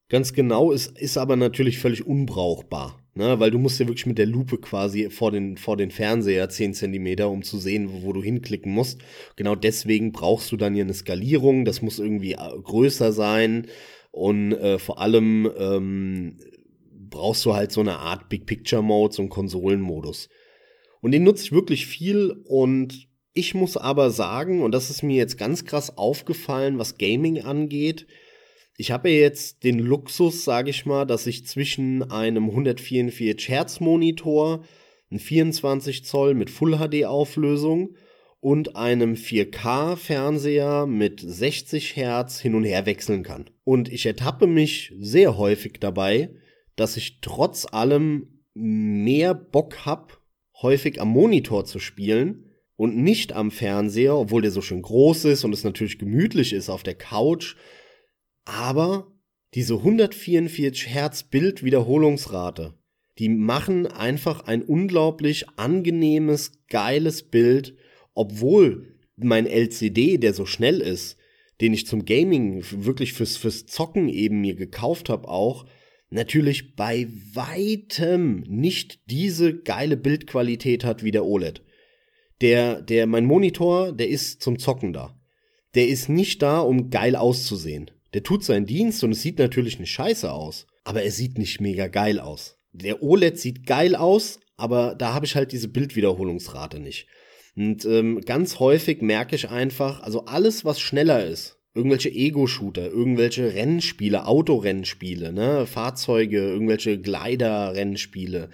Ganz genau, ist, ist aber natürlich völlig unbrauchbar. Ne, weil du musst ja wirklich mit der Lupe quasi vor den, vor den Fernseher 10 Zentimeter, um zu sehen, wo, wo, du hinklicken musst. Genau deswegen brauchst du dann hier eine Skalierung. Das muss irgendwie äh, größer sein. Und äh, vor allem ähm, brauchst du halt so eine Art Big Picture Mode, so einen Konsolenmodus. Und den nutze ich wirklich viel und ich muss aber sagen, und das ist mir jetzt ganz krass aufgefallen, was Gaming angeht, ich habe jetzt den Luxus, sage ich mal, dass ich zwischen einem 144 Hertz Monitor, ein 24 Zoll mit Full HD Auflösung und einem 4K Fernseher mit 60 Hertz hin und her wechseln kann. Und ich ertappe mich sehr häufig dabei, dass ich trotz allem mehr Bock hab, häufig am Monitor zu spielen und nicht am Fernseher, obwohl der so schön groß ist und es natürlich gemütlich ist auf der Couch aber diese 144 Hertz Bildwiederholungsrate, die machen einfach ein unglaublich angenehmes, geiles Bild, obwohl mein LCD, der so schnell ist, den ich zum Gaming wirklich fürs, fürs Zocken eben mir gekauft habe auch, natürlich bei weitem nicht diese geile Bildqualität hat wie der OLED. Der, der, mein Monitor, der ist zum Zocken da. Der ist nicht da, um geil auszusehen. Der tut seinen Dienst und es sieht natürlich nicht scheiße aus, aber er sieht nicht mega geil aus. Der OLED sieht geil aus, aber da habe ich halt diese Bildwiederholungsrate nicht. Und ähm, ganz häufig merke ich einfach, also alles, was schneller ist, irgendwelche Ego-Shooter, irgendwelche Rennspiele, Autorennspiele, ne, Fahrzeuge, irgendwelche Glider-Rennspiele,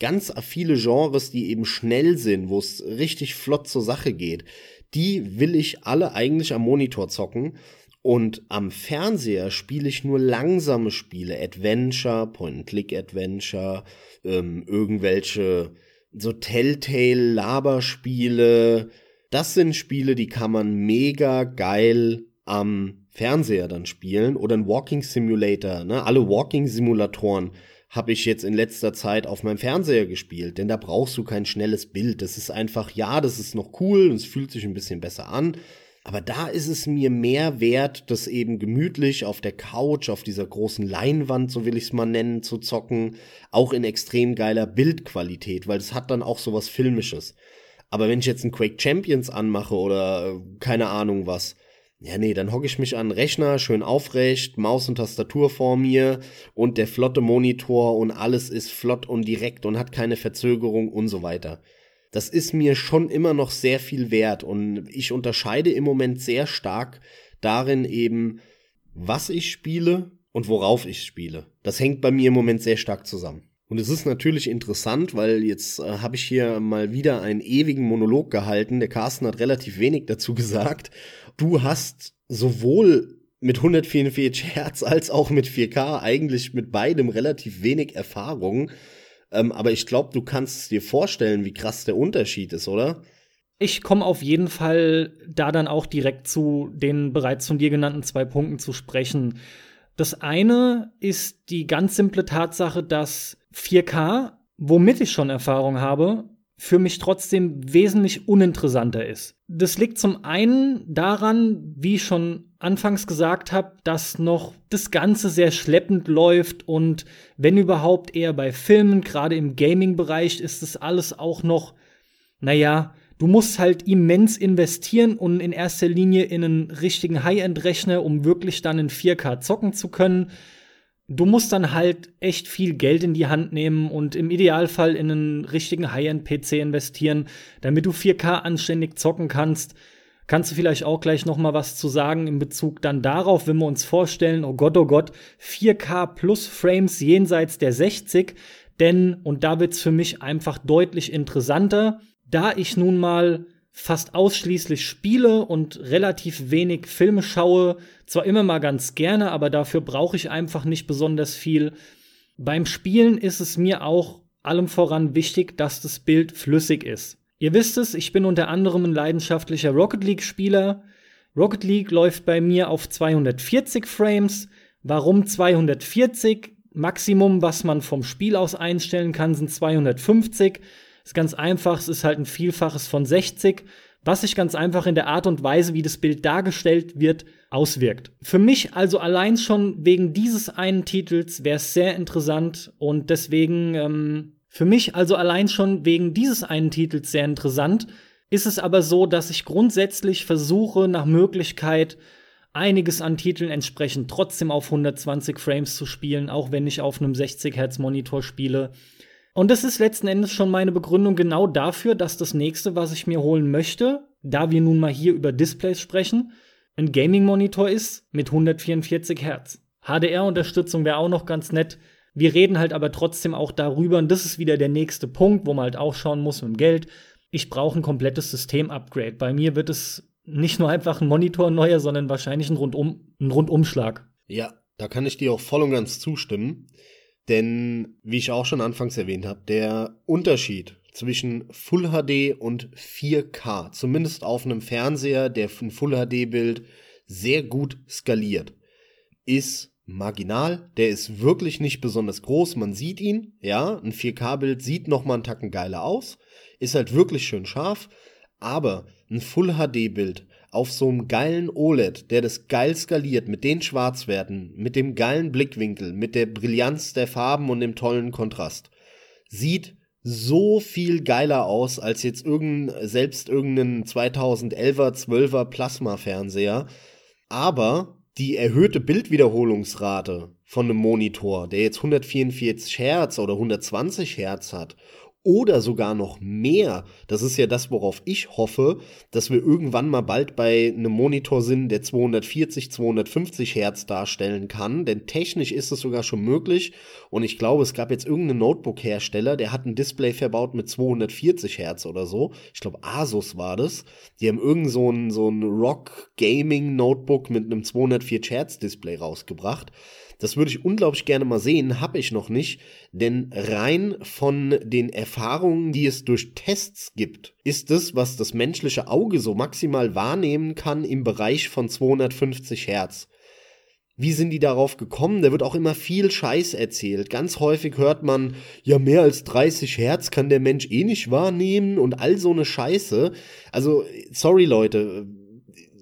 ganz viele Genres, die eben schnell sind, wo es richtig flott zur Sache geht, die will ich alle eigentlich am Monitor zocken und am Fernseher spiele ich nur langsame Spiele, Adventure, Point-and-Click-Adventure, ähm, irgendwelche so Telltale-Laberspiele. Das sind Spiele, die kann man mega geil am Fernseher dann spielen. Oder ein Walking Simulator. Ne? Alle Walking-Simulatoren habe ich jetzt in letzter Zeit auf meinem Fernseher gespielt, denn da brauchst du kein schnelles Bild. Das ist einfach, ja, das ist noch cool und es fühlt sich ein bisschen besser an, aber da ist es mir mehr wert, das eben gemütlich auf der Couch, auf dieser großen Leinwand, so will ich es mal nennen, zu zocken, auch in extrem geiler Bildqualität, weil es hat dann auch sowas Filmisches. Aber wenn ich jetzt ein Quake Champions anmache oder äh, keine Ahnung was, ja, nee, dann hocke ich mich an den Rechner, schön aufrecht, Maus und Tastatur vor mir und der flotte Monitor und alles ist flott und direkt und hat keine Verzögerung und so weiter das ist mir schon immer noch sehr viel wert und ich unterscheide im Moment sehr stark darin eben, was ich spiele und worauf ich spiele. Das hängt bei mir im Moment sehr stark zusammen. Und es ist natürlich interessant, weil jetzt äh, habe ich hier mal wieder einen ewigen Monolog gehalten. Der Carsten hat relativ wenig dazu gesagt. Du hast sowohl mit 144 Hertz als auch mit 4K eigentlich mit beidem relativ wenig Erfahrung. Ähm, aber ich glaube, du kannst dir vorstellen, wie krass der Unterschied ist, oder? Ich komme auf jeden Fall da dann auch direkt zu den bereits von dir genannten zwei Punkten zu sprechen. Das eine ist die ganz simple Tatsache, dass 4K, womit ich schon Erfahrung habe, für mich trotzdem wesentlich uninteressanter ist. Das liegt zum einen daran, wie schon anfangs gesagt habe, dass noch das Ganze sehr schleppend läuft und wenn überhaupt eher bei Filmen, gerade im Gaming-Bereich, ist das alles auch noch, naja, du musst halt immens investieren und in erster Linie in einen richtigen High-End-Rechner, um wirklich dann in 4K zocken zu können du musst dann halt echt viel Geld in die Hand nehmen und im Idealfall in einen richtigen High-End-PC investieren, damit du 4K anständig zocken kannst. Kannst du vielleicht auch gleich noch mal was zu sagen in Bezug dann darauf, wenn wir uns vorstellen, oh Gott, oh Gott, 4K plus Frames jenseits der 60, denn, und da wird's für mich einfach deutlich interessanter, da ich nun mal fast ausschließlich spiele und relativ wenig Filme schaue. Zwar immer mal ganz gerne, aber dafür brauche ich einfach nicht besonders viel. Beim Spielen ist es mir auch allem voran wichtig, dass das Bild flüssig ist. Ihr wisst es, ich bin unter anderem ein leidenschaftlicher Rocket League-Spieler. Rocket League läuft bei mir auf 240 Frames. Warum 240? Maximum, was man vom Spiel aus einstellen kann, sind 250. Ist ganz einfach, es ist halt ein Vielfaches von 60, was sich ganz einfach in der Art und Weise, wie das Bild dargestellt wird, auswirkt. Für mich also allein schon wegen dieses einen Titels wäre es sehr interessant und deswegen ähm, für mich also allein schon wegen dieses einen Titels sehr interessant, ist es aber so, dass ich grundsätzlich versuche, nach Möglichkeit einiges an Titeln entsprechend trotzdem auf 120 Frames zu spielen, auch wenn ich auf einem 60 Hertz Monitor spiele. Und das ist letzten Endes schon meine Begründung genau dafür, dass das nächste, was ich mir holen möchte, da wir nun mal hier über Displays sprechen, ein Gaming-Monitor ist mit 144 Hertz. HDR-Unterstützung wäre auch noch ganz nett. Wir reden halt aber trotzdem auch darüber, und das ist wieder der nächste Punkt, wo man halt auch schauen muss mit dem Geld. Ich brauche ein komplettes System-Upgrade. Bei mir wird es nicht nur einfach ein Monitor neuer, sondern wahrscheinlich ein, Rundum, ein Rundumschlag. Ja, da kann ich dir auch voll und ganz zustimmen. Denn, wie ich auch schon anfangs erwähnt habe, der Unterschied zwischen Full HD und 4K, zumindest auf einem Fernseher, der ein Full HD-Bild sehr gut skaliert, ist marginal, der ist wirklich nicht besonders groß, man sieht ihn, ja, ein 4K-Bild sieht nochmal einen Tacken geiler aus, ist halt wirklich schön scharf, aber ein Full-HD-Bild auf so einem geilen OLED, der das geil skaliert mit den Schwarzwerten, mit dem geilen Blickwinkel, mit der Brillanz der Farben und dem tollen Kontrast, sieht so viel geiler aus als jetzt irgendein, selbst irgendein 2011er, 12er Plasma-Fernseher. Aber die erhöhte Bildwiederholungsrate von einem Monitor, der jetzt 144 Hertz oder 120 Hertz hat oder sogar noch mehr. Das ist ja das, worauf ich hoffe, dass wir irgendwann mal bald bei einem Monitor sind, der 240, 250 Hertz darstellen kann. Denn technisch ist es sogar schon möglich. Und ich glaube, es gab jetzt irgendeinen Notebook-Hersteller, der hat ein Display verbaut mit 240 Hertz oder so. Ich glaube, Asus war das. Die haben irgend so ein, so ein Rock Gaming Notebook mit einem 204 Hertz Display rausgebracht. Das würde ich unglaublich gerne mal sehen, habe ich noch nicht, denn rein von den Erfahrungen, die es durch Tests gibt, ist es, was das menschliche Auge so maximal wahrnehmen kann im Bereich von 250 Hertz. Wie sind die darauf gekommen? Da wird auch immer viel Scheiß erzählt. Ganz häufig hört man, ja, mehr als 30 Hertz kann der Mensch eh nicht wahrnehmen und all so eine Scheiße. Also, sorry Leute,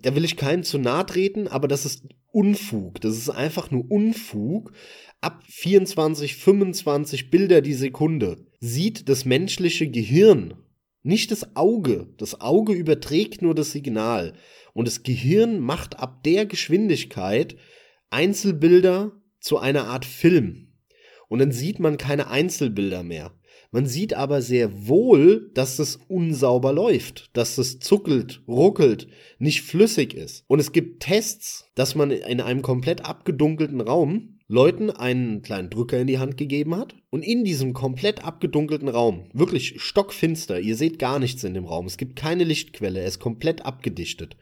da will ich keinem zu nahe treten, aber das ist Unfug. Das ist einfach nur Unfug. Ab 24, 25 Bilder die Sekunde sieht das menschliche Gehirn, nicht das Auge. Das Auge überträgt nur das Signal. Und das Gehirn macht ab der Geschwindigkeit Einzelbilder zu einer Art Film. Und dann sieht man keine Einzelbilder mehr. Man sieht aber sehr wohl, dass es unsauber läuft, dass es zuckelt, ruckelt, nicht flüssig ist. Und es gibt Tests, dass man in einem komplett abgedunkelten Raum Leuten einen kleinen Drücker in die Hand gegeben hat und in diesem komplett abgedunkelten Raum, wirklich stockfinster, ihr seht gar nichts in dem Raum, es gibt keine Lichtquelle, er ist komplett abgedichtet.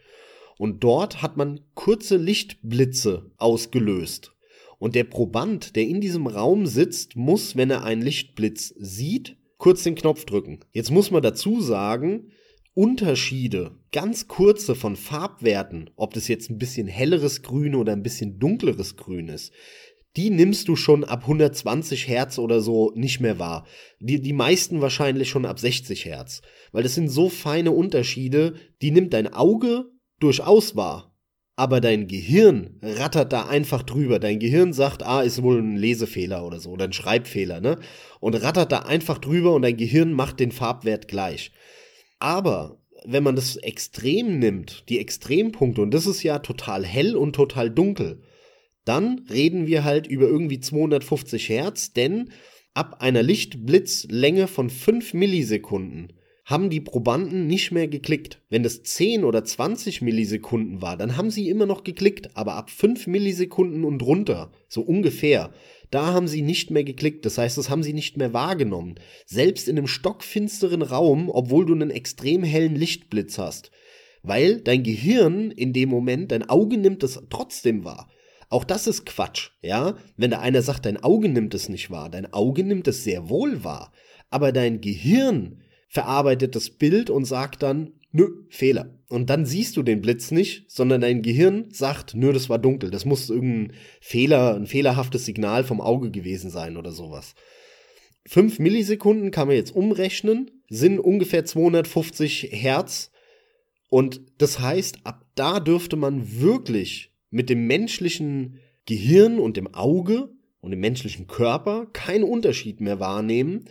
Und dort hat man kurze Lichtblitze ausgelöst. Und der Proband, der in diesem Raum sitzt, muss, wenn er einen Lichtblitz sieht, kurz den Knopf drücken. Jetzt muss man dazu sagen, Unterschiede, ganz kurze von Farbwerten, ob das jetzt ein bisschen helleres Grün oder ein bisschen dunkleres Grün ist, die nimmst du schon ab 120 Hertz oder so nicht mehr wahr. Die, die meisten wahrscheinlich schon ab 60 Hertz. Weil das sind so feine Unterschiede, die nimmt dein Auge durchaus wahr aber dein Gehirn rattert da einfach drüber. Dein Gehirn sagt, ah, ist wohl ein Lesefehler oder so, oder ein Schreibfehler, ne? Und rattert da einfach drüber und dein Gehirn macht den Farbwert gleich. Aber wenn man das extrem nimmt, die Extrempunkte, und das ist ja total hell und total dunkel, dann reden wir halt über irgendwie 250 Hertz, denn ab einer Lichtblitzlänge von 5 Millisekunden haben die Probanden nicht mehr geklickt. Wenn das 10 oder 20 Millisekunden war, dann haben sie immer noch geklickt, aber ab 5 Millisekunden und runter, so ungefähr, da haben sie nicht mehr geklickt. Das heißt, das haben sie nicht mehr wahrgenommen. Selbst in einem stockfinsteren Raum, obwohl du einen extrem hellen Lichtblitz hast. Weil dein Gehirn in dem Moment, dein Auge nimmt es trotzdem wahr. Auch das ist Quatsch, ja? Wenn da einer sagt, dein Auge nimmt es nicht wahr, dein Auge nimmt es sehr wohl wahr. Aber dein Gehirn verarbeitet das Bild und sagt dann, nö, Fehler. Und dann siehst du den Blitz nicht, sondern dein Gehirn sagt, nö, das war dunkel. Das muss irgendein Fehler, ein fehlerhaftes Signal vom Auge gewesen sein oder sowas. 5 Millisekunden kann man jetzt umrechnen, sind ungefähr 250 Hertz. Und das heißt, ab da dürfte man wirklich mit dem menschlichen Gehirn und dem Auge und dem menschlichen Körper keinen Unterschied mehr wahrnehmen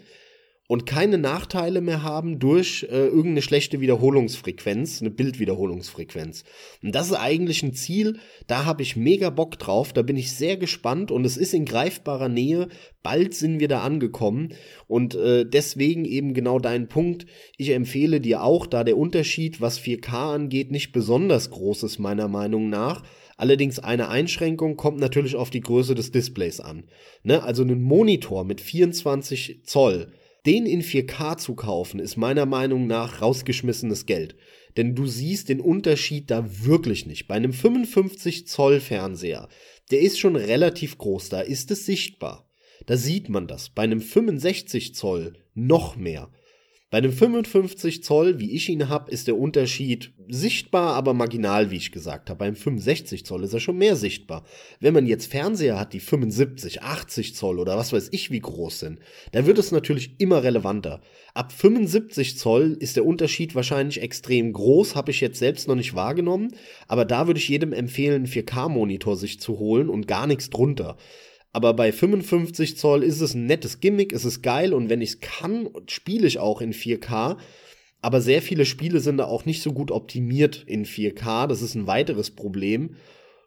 und keine Nachteile mehr haben durch äh, irgendeine schlechte Wiederholungsfrequenz, eine Bildwiederholungsfrequenz. Und das ist eigentlich ein Ziel, da habe ich mega Bock drauf, da bin ich sehr gespannt und es ist in greifbarer Nähe, bald sind wir da angekommen und äh, deswegen eben genau dein Punkt, ich empfehle dir auch, da der Unterschied, was 4K angeht, nicht besonders groß ist meiner Meinung nach, Allerdings eine Einschränkung kommt natürlich auf die Größe des Displays an. Ne? Also ein Monitor mit 24 Zoll den in 4K zu kaufen, ist meiner Meinung nach rausgeschmissenes Geld. Denn du siehst den Unterschied da wirklich nicht. Bei einem 55 Zoll Fernseher, der ist schon relativ groß, da ist es sichtbar. Da sieht man das. Bei einem 65 Zoll noch mehr. Bei einem 55 Zoll, wie ich ihn habe, ist der Unterschied sichtbar, aber marginal, wie ich gesagt habe. Beim 65 Zoll ist er schon mehr sichtbar. Wenn man jetzt Fernseher hat, die 75, 80 Zoll oder was weiß ich wie groß sind, dann wird es natürlich immer relevanter. Ab 75 Zoll ist der Unterschied wahrscheinlich extrem groß, habe ich jetzt selbst noch nicht wahrgenommen, aber da würde ich jedem empfehlen, einen 4K-Monitor sich zu holen und gar nichts drunter. Aber bei 55 Zoll ist es ein nettes Gimmick, es ist geil und wenn ich es kann, spiele ich auch in 4K. Aber sehr viele Spiele sind da auch nicht so gut optimiert in 4K. Das ist ein weiteres Problem,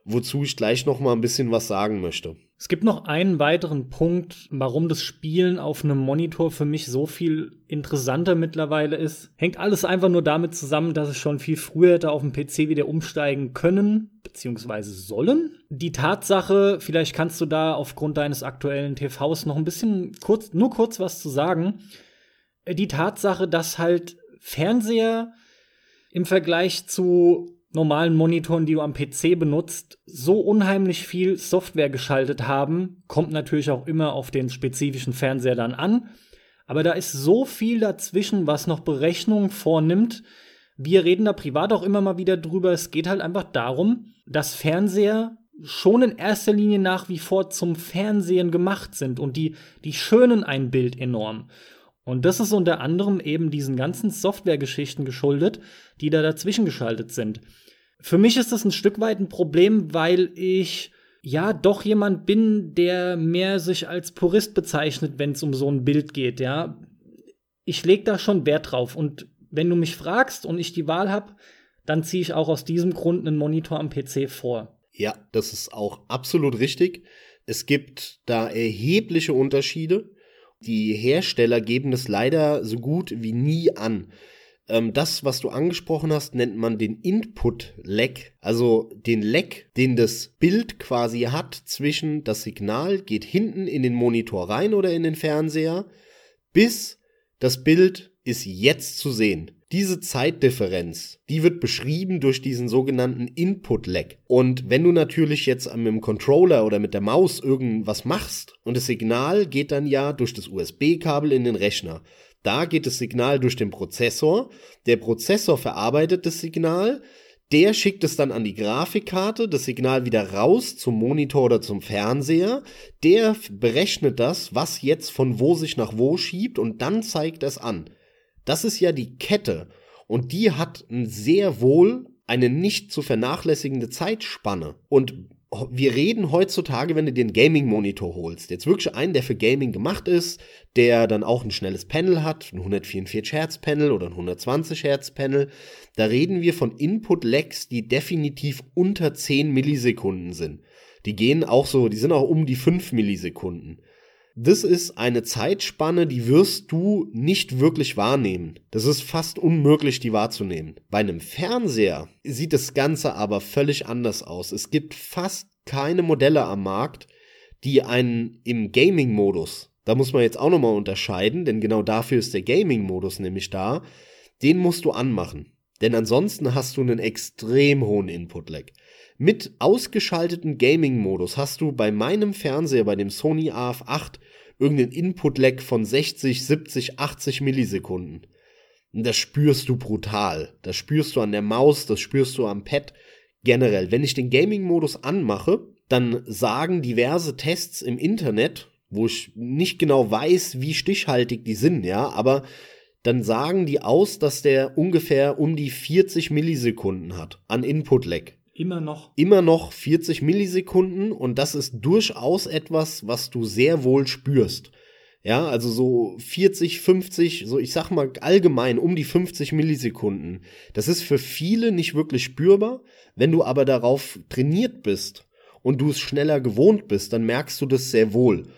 wozu ich gleich noch mal ein bisschen was sagen möchte. Es gibt noch einen weiteren Punkt, warum das Spielen auf einem Monitor für mich so viel interessanter mittlerweile ist. Hängt alles einfach nur damit zusammen, dass ich schon viel früher hätte auf dem PC wieder umsteigen können, beziehungsweise sollen. Die Tatsache, vielleicht kannst du da aufgrund deines aktuellen TVs noch ein bisschen kurz, nur kurz was zu sagen. Die Tatsache, dass halt Fernseher im Vergleich zu normalen Monitoren, die du am PC benutzt, so unheimlich viel Software geschaltet haben, kommt natürlich auch immer auf den spezifischen Fernseher dann an. Aber da ist so viel dazwischen, was noch Berechnungen vornimmt. Wir reden da privat auch immer mal wieder drüber. Es geht halt einfach darum, dass Fernseher schon in erster Linie nach wie vor zum Fernsehen gemacht sind und die, die schönen ein Bild enorm. Und das ist unter anderem eben diesen ganzen Softwaregeschichten geschuldet, die da dazwischen geschaltet sind. Für mich ist das ein Stück weit ein Problem, weil ich ja doch jemand bin, der mehr sich als Purist bezeichnet, wenn es um so ein Bild geht, ja. Ich lege da schon Wert drauf und wenn du mich fragst und ich die Wahl habe, dann ziehe ich auch aus diesem Grund einen Monitor am PC vor. Ja, das ist auch absolut richtig. Es gibt da erhebliche Unterschiede. Die Hersteller geben es leider so gut wie nie an. Ähm, das, was du angesprochen hast, nennt man den Input-Lag, also den Lag, den das Bild quasi hat zwischen das Signal geht hinten in den Monitor rein oder in den Fernseher, bis das Bild ist jetzt zu sehen. Diese Zeitdifferenz, die wird beschrieben durch diesen sogenannten Input-Lag. Und wenn du natürlich jetzt mit dem Controller oder mit der Maus irgendwas machst und das Signal geht dann ja durch das USB-Kabel in den Rechner, da geht das Signal durch den Prozessor. Der Prozessor verarbeitet das Signal. Der schickt es dann an die Grafikkarte, das Signal wieder raus zum Monitor oder zum Fernseher. Der berechnet das, was jetzt von wo sich nach wo schiebt und dann zeigt es an. Das ist ja die Kette und die hat sehr wohl eine nicht zu vernachlässigende Zeitspanne. Und wir reden heutzutage, wenn du den Gaming-Monitor holst, jetzt wirklich einen, der für Gaming gemacht ist, der dann auch ein schnelles Panel hat, ein 144 Hertz Panel oder ein 120 Hertz Panel, da reden wir von Input-Lags, die definitiv unter 10 Millisekunden sind. Die gehen auch so, die sind auch um die 5 Millisekunden. Das ist eine Zeitspanne, die wirst du nicht wirklich wahrnehmen. Das ist fast unmöglich, die wahrzunehmen. Bei einem Fernseher sieht das Ganze aber völlig anders aus. Es gibt fast keine Modelle am Markt, die einen im Gaming-Modus, da muss man jetzt auch nochmal unterscheiden, denn genau dafür ist der Gaming-Modus nämlich da, den musst du anmachen. Denn ansonsten hast du einen extrem hohen Input-Lag. Mit ausgeschalteten Gaming-Modus hast du bei meinem Fernseher, bei dem Sony AF8, irgendeinen Input-Lag von 60, 70, 80 Millisekunden. Das spürst du brutal. Das spürst du an der Maus, das spürst du am Pad. Generell, wenn ich den Gaming-Modus anmache, dann sagen diverse Tests im Internet, wo ich nicht genau weiß, wie stichhaltig die sind, ja, aber dann sagen die aus, dass der ungefähr um die 40 Millisekunden hat an Input-Lag. Immer noch. Immer noch 40 Millisekunden und das ist durchaus etwas, was du sehr wohl spürst. Ja, also so 40, 50, so ich sag mal allgemein um die 50 Millisekunden. Das ist für viele nicht wirklich spürbar. Wenn du aber darauf trainiert bist und du es schneller gewohnt bist, dann merkst du das sehr wohl.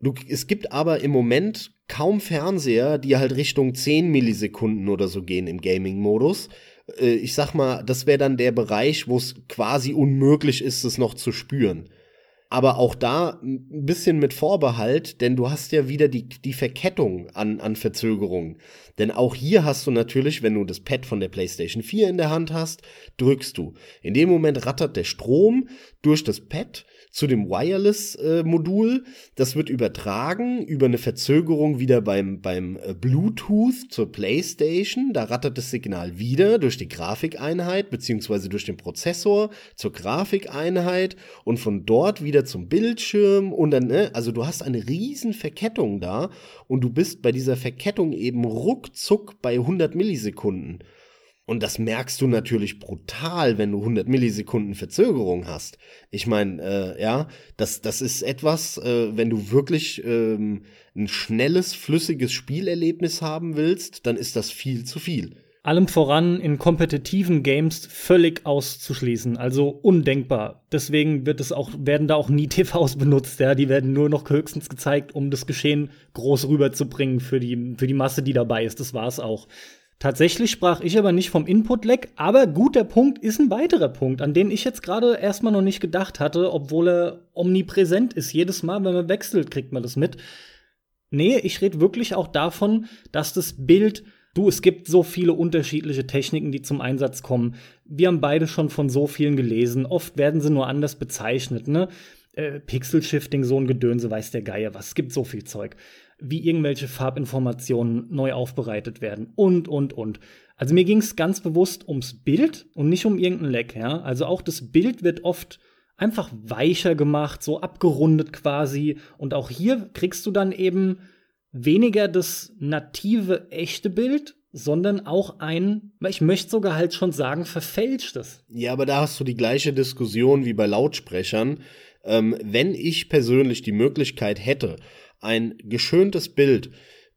Du, es gibt aber im Moment kaum Fernseher, die halt Richtung 10 Millisekunden oder so gehen im Gaming-Modus. Äh, ich sag mal, das wäre dann der Bereich, wo es quasi unmöglich ist, es noch zu spüren. Aber auch da ein bisschen mit Vorbehalt, denn du hast ja wieder die, die Verkettung an, an Verzögerungen. Denn auch hier hast du natürlich, wenn du das Pad von der PlayStation 4 in der Hand hast, drückst du. In dem Moment rattert der Strom durch das Pad zu dem Wireless-Modul. das wird übertragen über eine Verzögerung wieder beim, beim äh, Bluetooth zur PlayStation. Da rattert das Signal wieder durch die Grafikeinheit beziehungsweise durch den Prozessor zur Grafikeinheit und von dort wieder zum Bildschirm und dann, ne, also du hast eine riesen Verkettung da und du bist bei dieser Verkettung eben ruckzuck bei 100 Millisekunden. Und das merkst du natürlich brutal, wenn du 100 Millisekunden Verzögerung hast. Ich meine, äh, ja, das, das ist etwas, äh, wenn du wirklich ähm, ein schnelles, flüssiges Spielerlebnis haben willst, dann ist das viel zu viel. Allem voran in kompetitiven Games völlig auszuschließen, also undenkbar. Deswegen wird es auch, werden da auch nie TVs benutzt, ja. Die werden nur noch höchstens gezeigt, um das Geschehen groß rüberzubringen für die, für die Masse, die dabei ist. Das war's auch. Tatsächlich sprach ich aber nicht vom Input-Lag, aber gut, der Punkt ist ein weiterer Punkt, an den ich jetzt gerade erstmal noch nicht gedacht hatte, obwohl er omnipräsent ist. Jedes Mal, wenn man wechselt, kriegt man das mit. Nee, ich rede wirklich auch davon, dass das Bild, du, es gibt so viele unterschiedliche Techniken, die zum Einsatz kommen. Wir haben beide schon von so vielen gelesen. Oft werden sie nur anders bezeichnet, ne? Äh, Pixel-Shifting, so ein Gedönse, weiß der Geier was. Es gibt so viel Zeug wie irgendwelche Farbinformationen neu aufbereitet werden und, und, und. Also mir ging es ganz bewusst ums Bild und nicht um irgendein Leck, ja. Also auch das Bild wird oft einfach weicher gemacht, so abgerundet quasi. Und auch hier kriegst du dann eben weniger das native, echte Bild, sondern auch ein, ich möchte sogar halt schon sagen, verfälschtes. Ja, aber da hast du die gleiche Diskussion wie bei Lautsprechern. Ähm, wenn ich persönlich die Möglichkeit hätte, ein geschöntes Bild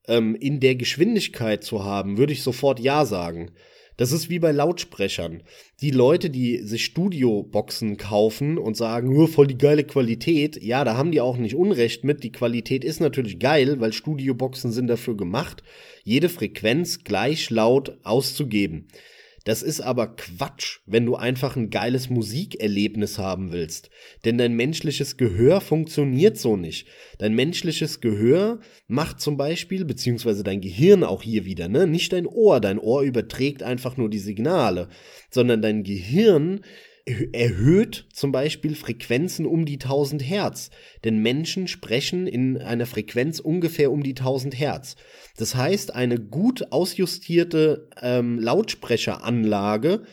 ähm, in der Geschwindigkeit zu haben, würde ich sofort Ja sagen. Das ist wie bei Lautsprechern. Die Leute, die sich Studioboxen kaufen und sagen, nur voll die geile Qualität, ja, da haben die auch nicht Unrecht mit. Die Qualität ist natürlich geil, weil Studioboxen sind dafür gemacht, jede Frequenz gleich laut auszugeben. Das ist aber Quatsch, wenn du einfach ein geiles Musikerlebnis haben willst. Denn dein menschliches Gehör funktioniert so nicht. Dein menschliches Gehör macht zum Beispiel, beziehungsweise dein Gehirn auch hier wieder, ne? Nicht dein Ohr. Dein Ohr überträgt einfach nur die Signale, sondern dein Gehirn erhöht zum Beispiel Frequenzen um die 1000 Hertz. Denn Menschen sprechen in einer Frequenz ungefähr um die 1000 Hertz. Das heißt, eine gut ausjustierte ähm, Lautsprecheranlage,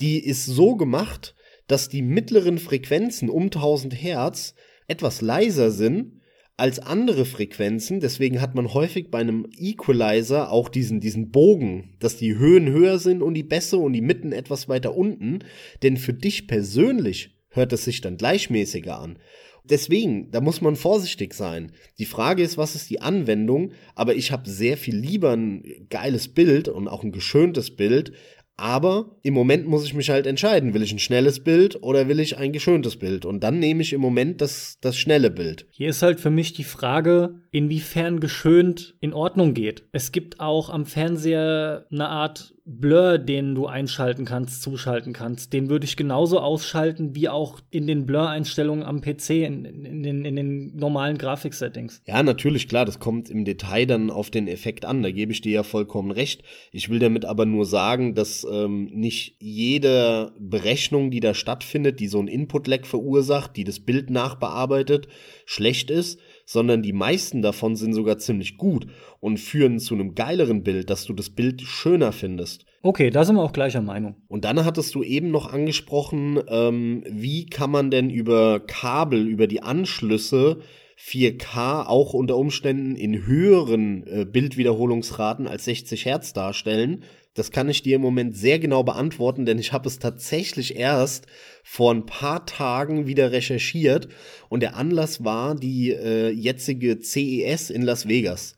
die ist so gemacht, dass die mittleren Frequenzen um 1000 Hertz etwas leiser sind als andere Frequenzen. Deswegen hat man häufig bei einem Equalizer auch diesen, diesen Bogen, dass die Höhen höher sind und die Bässe und die Mitten etwas weiter unten. Denn für dich persönlich hört es sich dann gleichmäßiger an. Deswegen, da muss man vorsichtig sein. Die Frage ist, was ist die Anwendung? Aber ich habe sehr viel lieber ein geiles Bild und auch ein geschöntes Bild, aber im Moment muss ich mich halt entscheiden, will ich ein schnelles Bild oder will ich ein geschöntes Bild? Und dann nehme ich im Moment das, das schnelle Bild. Hier ist halt für mich die Frage, inwiefern geschönt in Ordnung geht. Es gibt auch am Fernseher eine Art Blur, den du einschalten kannst, zuschalten kannst, den würde ich genauso ausschalten wie auch in den Blur-Einstellungen am PC, in, in, den, in den normalen Grafiksettings. Ja, natürlich, klar, das kommt im Detail dann auf den Effekt an, da gebe ich dir ja vollkommen recht. Ich will damit aber nur sagen, dass ähm, nicht jede Berechnung, die da stattfindet, die so ein Input-Lag verursacht, die das Bild nachbearbeitet, schlecht ist, sondern die meisten davon sind sogar ziemlich gut und führen zu einem geileren Bild, dass du das Bild schöner findest. Okay, da sind wir auch gleicher Meinung. Und dann hattest du eben noch angesprochen, ähm, wie kann man denn über Kabel, über die Anschlüsse 4K auch unter Umständen in höheren äh, Bildwiederholungsraten als 60 Hertz darstellen. Das kann ich dir im Moment sehr genau beantworten, denn ich habe es tatsächlich erst vor ein paar Tagen wieder recherchiert und der Anlass war die äh, jetzige CES in Las Vegas.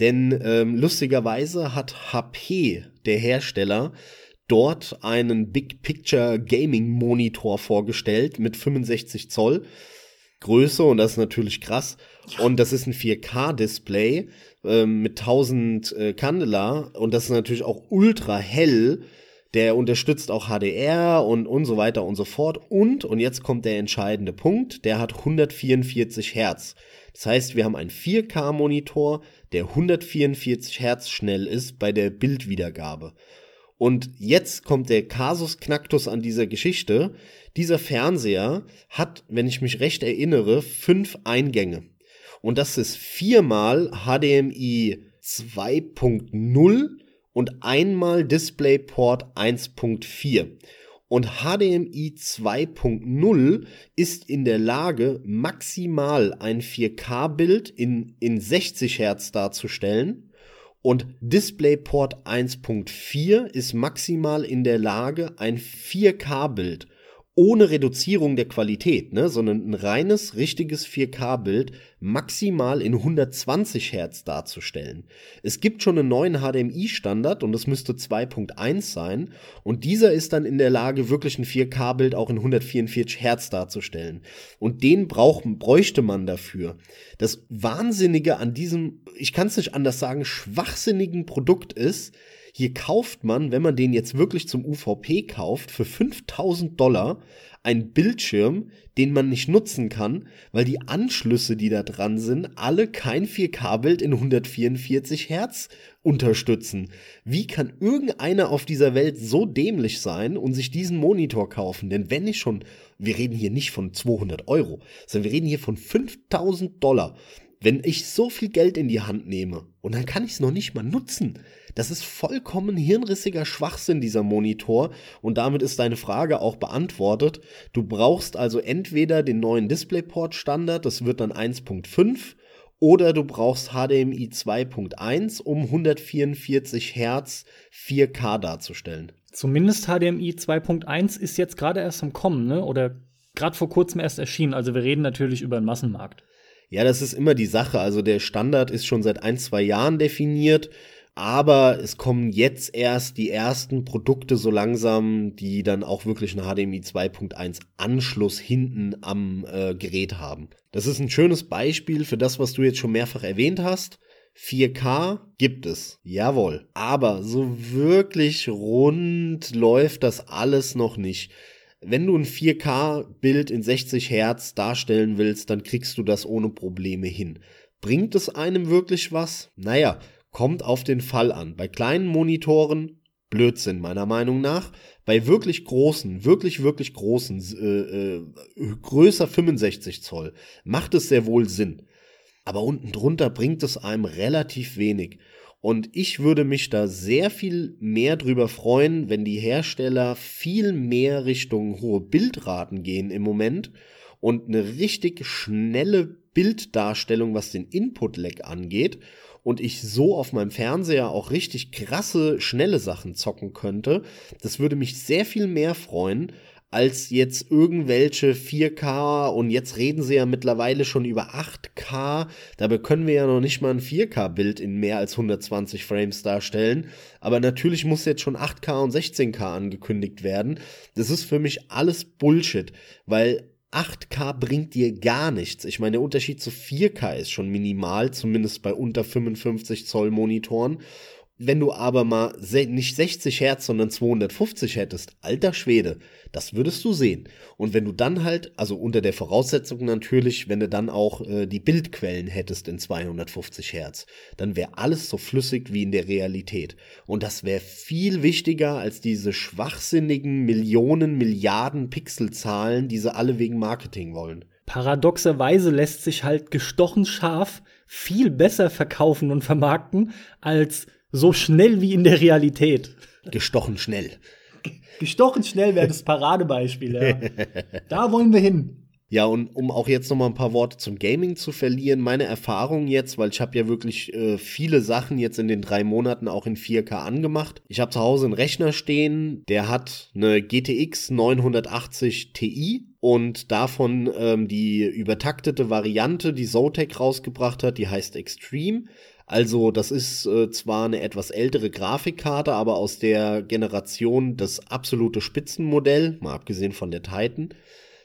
Denn ähm, lustigerweise hat HP, der Hersteller, dort einen Big Picture Gaming Monitor vorgestellt mit 65 Zoll Größe und das ist natürlich krass. Ja. Und das ist ein 4K-Display äh, mit 1000 äh, Candela und das ist natürlich auch ultra hell. Der unterstützt auch HDR und, und so weiter und so fort. Und, und jetzt kommt der entscheidende Punkt, der hat 144 Hertz. Das heißt, wir haben einen 4K-Monitor, der 144 Hertz schnell ist bei der Bildwiedergabe. Und jetzt kommt der Kasus Knacktus an dieser Geschichte. Dieser Fernseher hat, wenn ich mich recht erinnere, fünf Eingänge. Und das ist viermal HDMI 2.0 und einmal DisplayPort 1.4. Und HDMI 2.0 ist in der Lage, maximal ein 4K-Bild in, in 60 Hertz darzustellen. Und DisplayPort 1.4 ist maximal in der Lage, ein 4K-Bild ohne Reduzierung der Qualität, ne, sondern ein reines, richtiges 4K-Bild maximal in 120 Hertz darzustellen. Es gibt schon einen neuen HDMI-Standard und das müsste 2.1 sein und dieser ist dann in der Lage, wirklich ein 4K-Bild auch in 144 Hertz darzustellen. Und den brauch, bräuchte man dafür. Das Wahnsinnige an diesem, ich kann es nicht anders sagen, schwachsinnigen Produkt ist, hier kauft man, wenn man den jetzt wirklich zum UVP kauft, für 5000 Dollar einen Bildschirm, den man nicht nutzen kann, weil die Anschlüsse, die da dran sind, alle kein 4K-Bild in 144 Hertz unterstützen. Wie kann irgendeiner auf dieser Welt so dämlich sein und sich diesen Monitor kaufen? Denn wenn ich schon, wir reden hier nicht von 200 Euro, sondern wir reden hier von 5000 Dollar. Wenn ich so viel Geld in die Hand nehme und dann kann ich es noch nicht mal nutzen, das ist vollkommen hirnrissiger Schwachsinn, dieser Monitor. Und damit ist deine Frage auch beantwortet. Du brauchst also entweder den neuen DisplayPort-Standard, das wird dann 1.5, oder du brauchst HDMI 2.1, um 144 Hertz 4K darzustellen. Zumindest HDMI 2.1 ist jetzt gerade erst im Kommen, ne? Oder gerade vor kurzem erst erschienen. Also wir reden natürlich über den Massenmarkt. Ja, das ist immer die Sache. Also der Standard ist schon seit ein, zwei Jahren definiert. Aber es kommen jetzt erst die ersten Produkte so langsam, die dann auch wirklich einen HDMI 2.1 Anschluss hinten am äh, Gerät haben. Das ist ein schönes Beispiel für das, was du jetzt schon mehrfach erwähnt hast. 4K gibt es, jawohl. Aber so wirklich rund läuft das alles noch nicht. Wenn du ein 4K-Bild in 60 Hertz darstellen willst, dann kriegst du das ohne Probleme hin. Bringt es einem wirklich was? Naja, Kommt auf den Fall an. Bei kleinen Monitoren Blödsinn meiner Meinung nach. Bei wirklich großen, wirklich, wirklich großen, äh, äh, größer 65 Zoll, macht es sehr wohl Sinn. Aber unten drunter bringt es einem relativ wenig. Und ich würde mich da sehr viel mehr drüber freuen, wenn die Hersteller viel mehr Richtung hohe Bildraten gehen im Moment und eine richtig schnelle Bilddarstellung, was den Input-Lag angeht und ich so auf meinem Fernseher auch richtig krasse, schnelle Sachen zocken könnte, das würde mich sehr viel mehr freuen, als jetzt irgendwelche 4K und jetzt reden sie ja mittlerweile schon über 8K. Dabei können wir ja noch nicht mal ein 4K-Bild in mehr als 120 Frames darstellen. Aber natürlich muss jetzt schon 8K und 16K angekündigt werden. Das ist für mich alles Bullshit, weil 8K bringt dir gar nichts. Ich meine, der Unterschied zu 4K ist schon minimal, zumindest bei unter 55 Zoll Monitoren. Wenn du aber mal nicht 60 Hertz, sondern 250 hättest, alter Schwede, das würdest du sehen. Und wenn du dann halt, also unter der Voraussetzung natürlich, wenn du dann auch äh, die Bildquellen hättest in 250 Hertz, dann wäre alles so flüssig wie in der Realität. Und das wäre viel wichtiger als diese schwachsinnigen Millionen, Milliarden Pixelzahlen, die sie alle wegen Marketing wollen. paradoxerweise lässt sich halt gestochen scharf viel besser verkaufen und vermarkten als so schnell wie in der Realität. Gestochen schnell. Gestochen schnell wäre das Paradebeispiel, ja. da wollen wir hin. Ja, und um auch jetzt noch mal ein paar Worte zum Gaming zu verlieren, meine Erfahrung jetzt, weil ich habe ja wirklich äh, viele Sachen jetzt in den drei Monaten auch in 4K angemacht. Ich habe zu Hause einen Rechner stehen, der hat eine GTX 980 Ti und davon ähm, die übertaktete Variante, die Zotac rausgebracht hat, die heißt Extreme. Also das ist äh, zwar eine etwas ältere Grafikkarte, aber aus der Generation das absolute Spitzenmodell, mal abgesehen von der Titan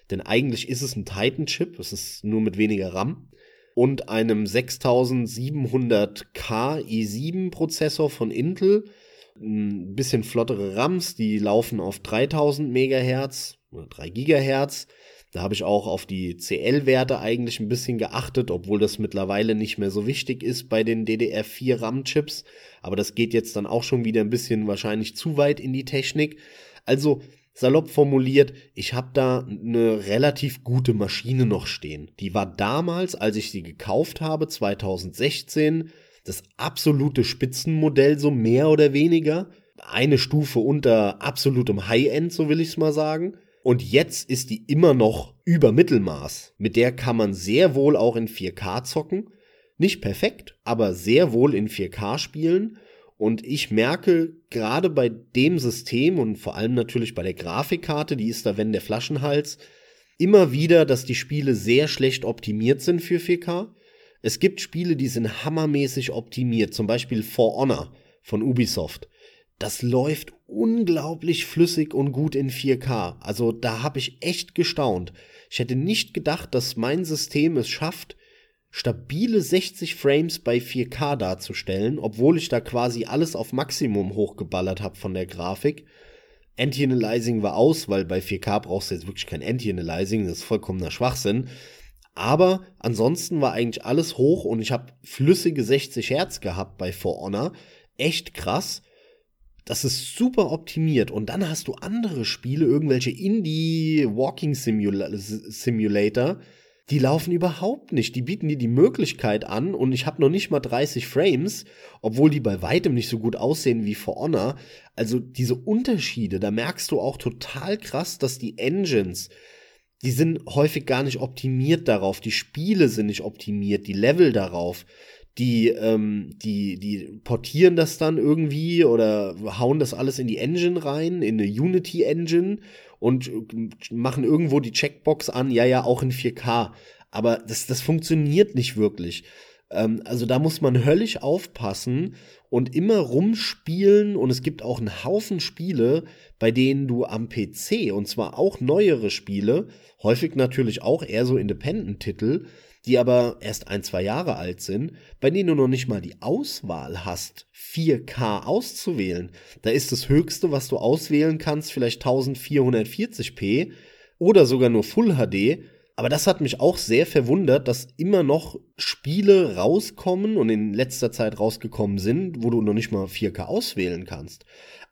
denn eigentlich ist es ein Titan-Chip, es ist nur mit weniger RAM und einem 6700K i7-Prozessor von Intel. Ein bisschen flottere RAMs, die laufen auf 3000 MHz oder 3 GHz. Da habe ich auch auf die CL-Werte eigentlich ein bisschen geachtet, obwohl das mittlerweile nicht mehr so wichtig ist bei den DDR4 RAM-Chips. Aber das geht jetzt dann auch schon wieder ein bisschen wahrscheinlich zu weit in die Technik. Also salopp formuliert, ich habe da eine relativ gute Maschine noch stehen. Die war damals, als ich sie gekauft habe, 2016, das absolute Spitzenmodell, so mehr oder weniger. Eine Stufe unter absolutem High-End, so will ich es mal sagen. Und jetzt ist die immer noch über Mittelmaß. Mit der kann man sehr wohl auch in 4K zocken. Nicht perfekt, aber sehr wohl in 4K spielen. Und ich merke gerade bei dem System und vor allem natürlich bei der Grafikkarte, die ist da wenn der Flaschenhals, immer wieder, dass die Spiele sehr schlecht optimiert sind für 4K. Es gibt Spiele, die sind hammermäßig optimiert, zum Beispiel For Honor von Ubisoft. Das läuft unglaublich flüssig und gut in 4K. Also da habe ich echt gestaunt. Ich hätte nicht gedacht, dass mein System es schafft, stabile 60 Frames bei 4K darzustellen, obwohl ich da quasi alles auf Maximum hochgeballert habe von der Grafik. Anti-Analyzing war aus, weil bei 4K brauchst du jetzt wirklich kein Anti-Analyzing, das ist vollkommener Schwachsinn. Aber ansonsten war eigentlich alles hoch und ich habe flüssige 60 Hertz gehabt bei For Honor. Echt krass. Das ist super optimiert. Und dann hast du andere Spiele, irgendwelche Indie-Walking Simulator, die laufen überhaupt nicht. Die bieten dir die Möglichkeit an und ich habe noch nicht mal 30 Frames, obwohl die bei weitem nicht so gut aussehen wie For Honor. Also diese Unterschiede, da merkst du auch total krass, dass die Engines, die sind häufig gar nicht optimiert darauf, die Spiele sind nicht optimiert, die Level darauf. Die, ähm, die, die portieren das dann irgendwie oder hauen das alles in die Engine rein, in eine Unity Engine und machen irgendwo die Checkbox an, ja, ja, auch in 4K. Aber das, das funktioniert nicht wirklich. Ähm, also da muss man höllisch aufpassen und immer rumspielen. Und es gibt auch einen Haufen Spiele, bei denen du am PC, und zwar auch neuere Spiele, häufig natürlich auch eher so Independent-Titel, die aber erst ein, zwei Jahre alt sind, bei denen du noch nicht mal die Auswahl hast, 4K auszuwählen. Da ist das höchste, was du auswählen kannst, vielleicht 1440p oder sogar nur Full HD. Aber das hat mich auch sehr verwundert, dass immer noch Spiele rauskommen und in letzter Zeit rausgekommen sind, wo du noch nicht mal 4K auswählen kannst.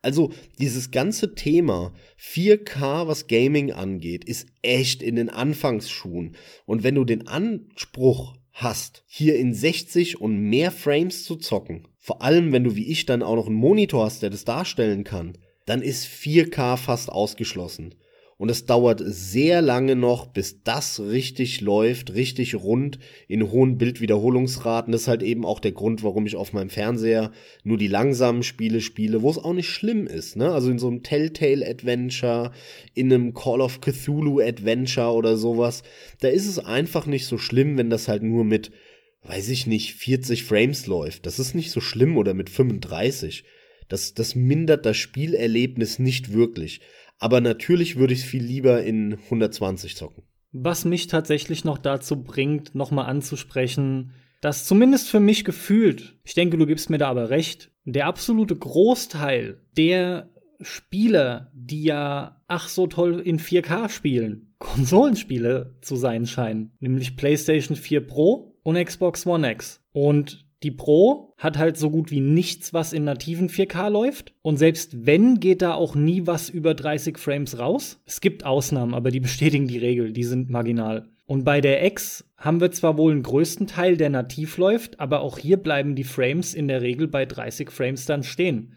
Also dieses ganze Thema 4K, was Gaming angeht, ist echt in den Anfangsschuhen. Und wenn du den Anspruch hast, hier in 60 und mehr Frames zu zocken, vor allem wenn du wie ich dann auch noch einen Monitor hast, der das darstellen kann, dann ist 4K fast ausgeschlossen und es dauert sehr lange noch, bis das richtig läuft, richtig rund in hohen Bildwiederholungsraten. Das ist halt eben auch der Grund, warum ich auf meinem Fernseher nur die langsamen Spiele spiele, wo es auch nicht schlimm ist. Ne? Also in so einem Telltale Adventure, in einem Call of Cthulhu Adventure oder sowas, da ist es einfach nicht so schlimm, wenn das halt nur mit, weiß ich nicht, 40 Frames läuft. Das ist nicht so schlimm oder mit 35. Das, das mindert das Spielerlebnis nicht wirklich. Aber natürlich würde ich es viel lieber in 120 zocken. Was mich tatsächlich noch dazu bringt, nochmal anzusprechen, dass zumindest für mich gefühlt, ich denke, du gibst mir da aber recht, der absolute Großteil der Spieler, die ja ach so toll in 4K spielen, Konsolenspiele zu sein scheinen, nämlich PlayStation 4 Pro und Xbox One X. Und die Pro hat halt so gut wie nichts, was in nativen 4K läuft. Und selbst wenn, geht da auch nie was über 30 Frames raus. Es gibt Ausnahmen, aber die bestätigen die Regel, die sind marginal. Und bei der X haben wir zwar wohl einen größten Teil, der nativ läuft, aber auch hier bleiben die Frames in der Regel bei 30 Frames dann stehen.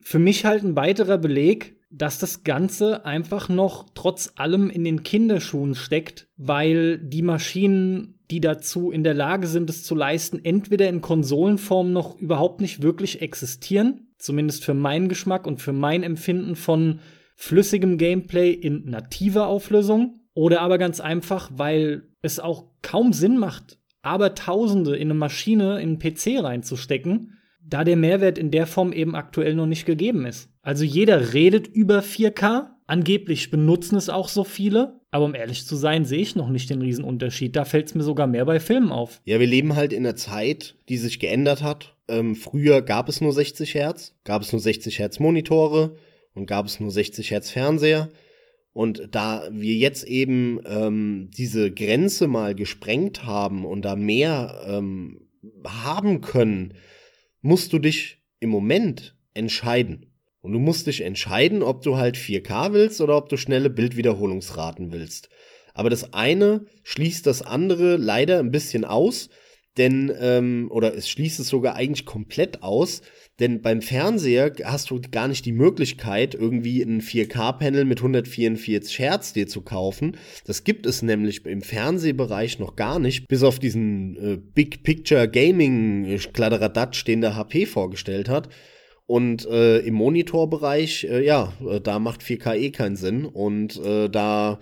Für mich halt ein weiterer Beleg, dass das Ganze einfach noch trotz allem in den Kinderschuhen steckt, weil die Maschinen, die dazu in der Lage sind, es zu leisten, entweder in Konsolenform noch überhaupt nicht wirklich existieren, zumindest für meinen Geschmack und für mein Empfinden von flüssigem Gameplay in nativer Auflösung, oder aber ganz einfach, weil es auch kaum Sinn macht, aber Tausende in eine Maschine, in einen PC reinzustecken, da der Mehrwert in der Form eben aktuell noch nicht gegeben ist. Also jeder redet über 4K, angeblich benutzen es auch so viele, aber um ehrlich zu sein, sehe ich noch nicht den Riesenunterschied. Da fällt es mir sogar mehr bei Filmen auf. Ja, wir leben halt in einer Zeit, die sich geändert hat. Ähm, früher gab es nur 60 Hertz, gab es nur 60 Hertz Monitore und gab es nur 60 Hertz Fernseher. Und da wir jetzt eben ähm, diese Grenze mal gesprengt haben und da mehr ähm, haben können, musst du dich im Moment entscheiden. Und du musst dich entscheiden, ob du halt 4K willst oder ob du schnelle Bildwiederholungsraten willst. Aber das eine schließt das andere leider ein bisschen aus, denn, ähm, oder es schließt es sogar eigentlich komplett aus, denn beim Fernseher hast du gar nicht die Möglichkeit, irgendwie ein 4K-Panel mit 144 Hertz dir zu kaufen. Das gibt es nämlich im Fernsehbereich noch gar nicht, bis auf diesen äh, Big Picture Gaming Kladderadatsch, den der HP vorgestellt hat. Und äh, im Monitorbereich, äh, ja, äh, da macht 4K eh keinen Sinn. Und äh, da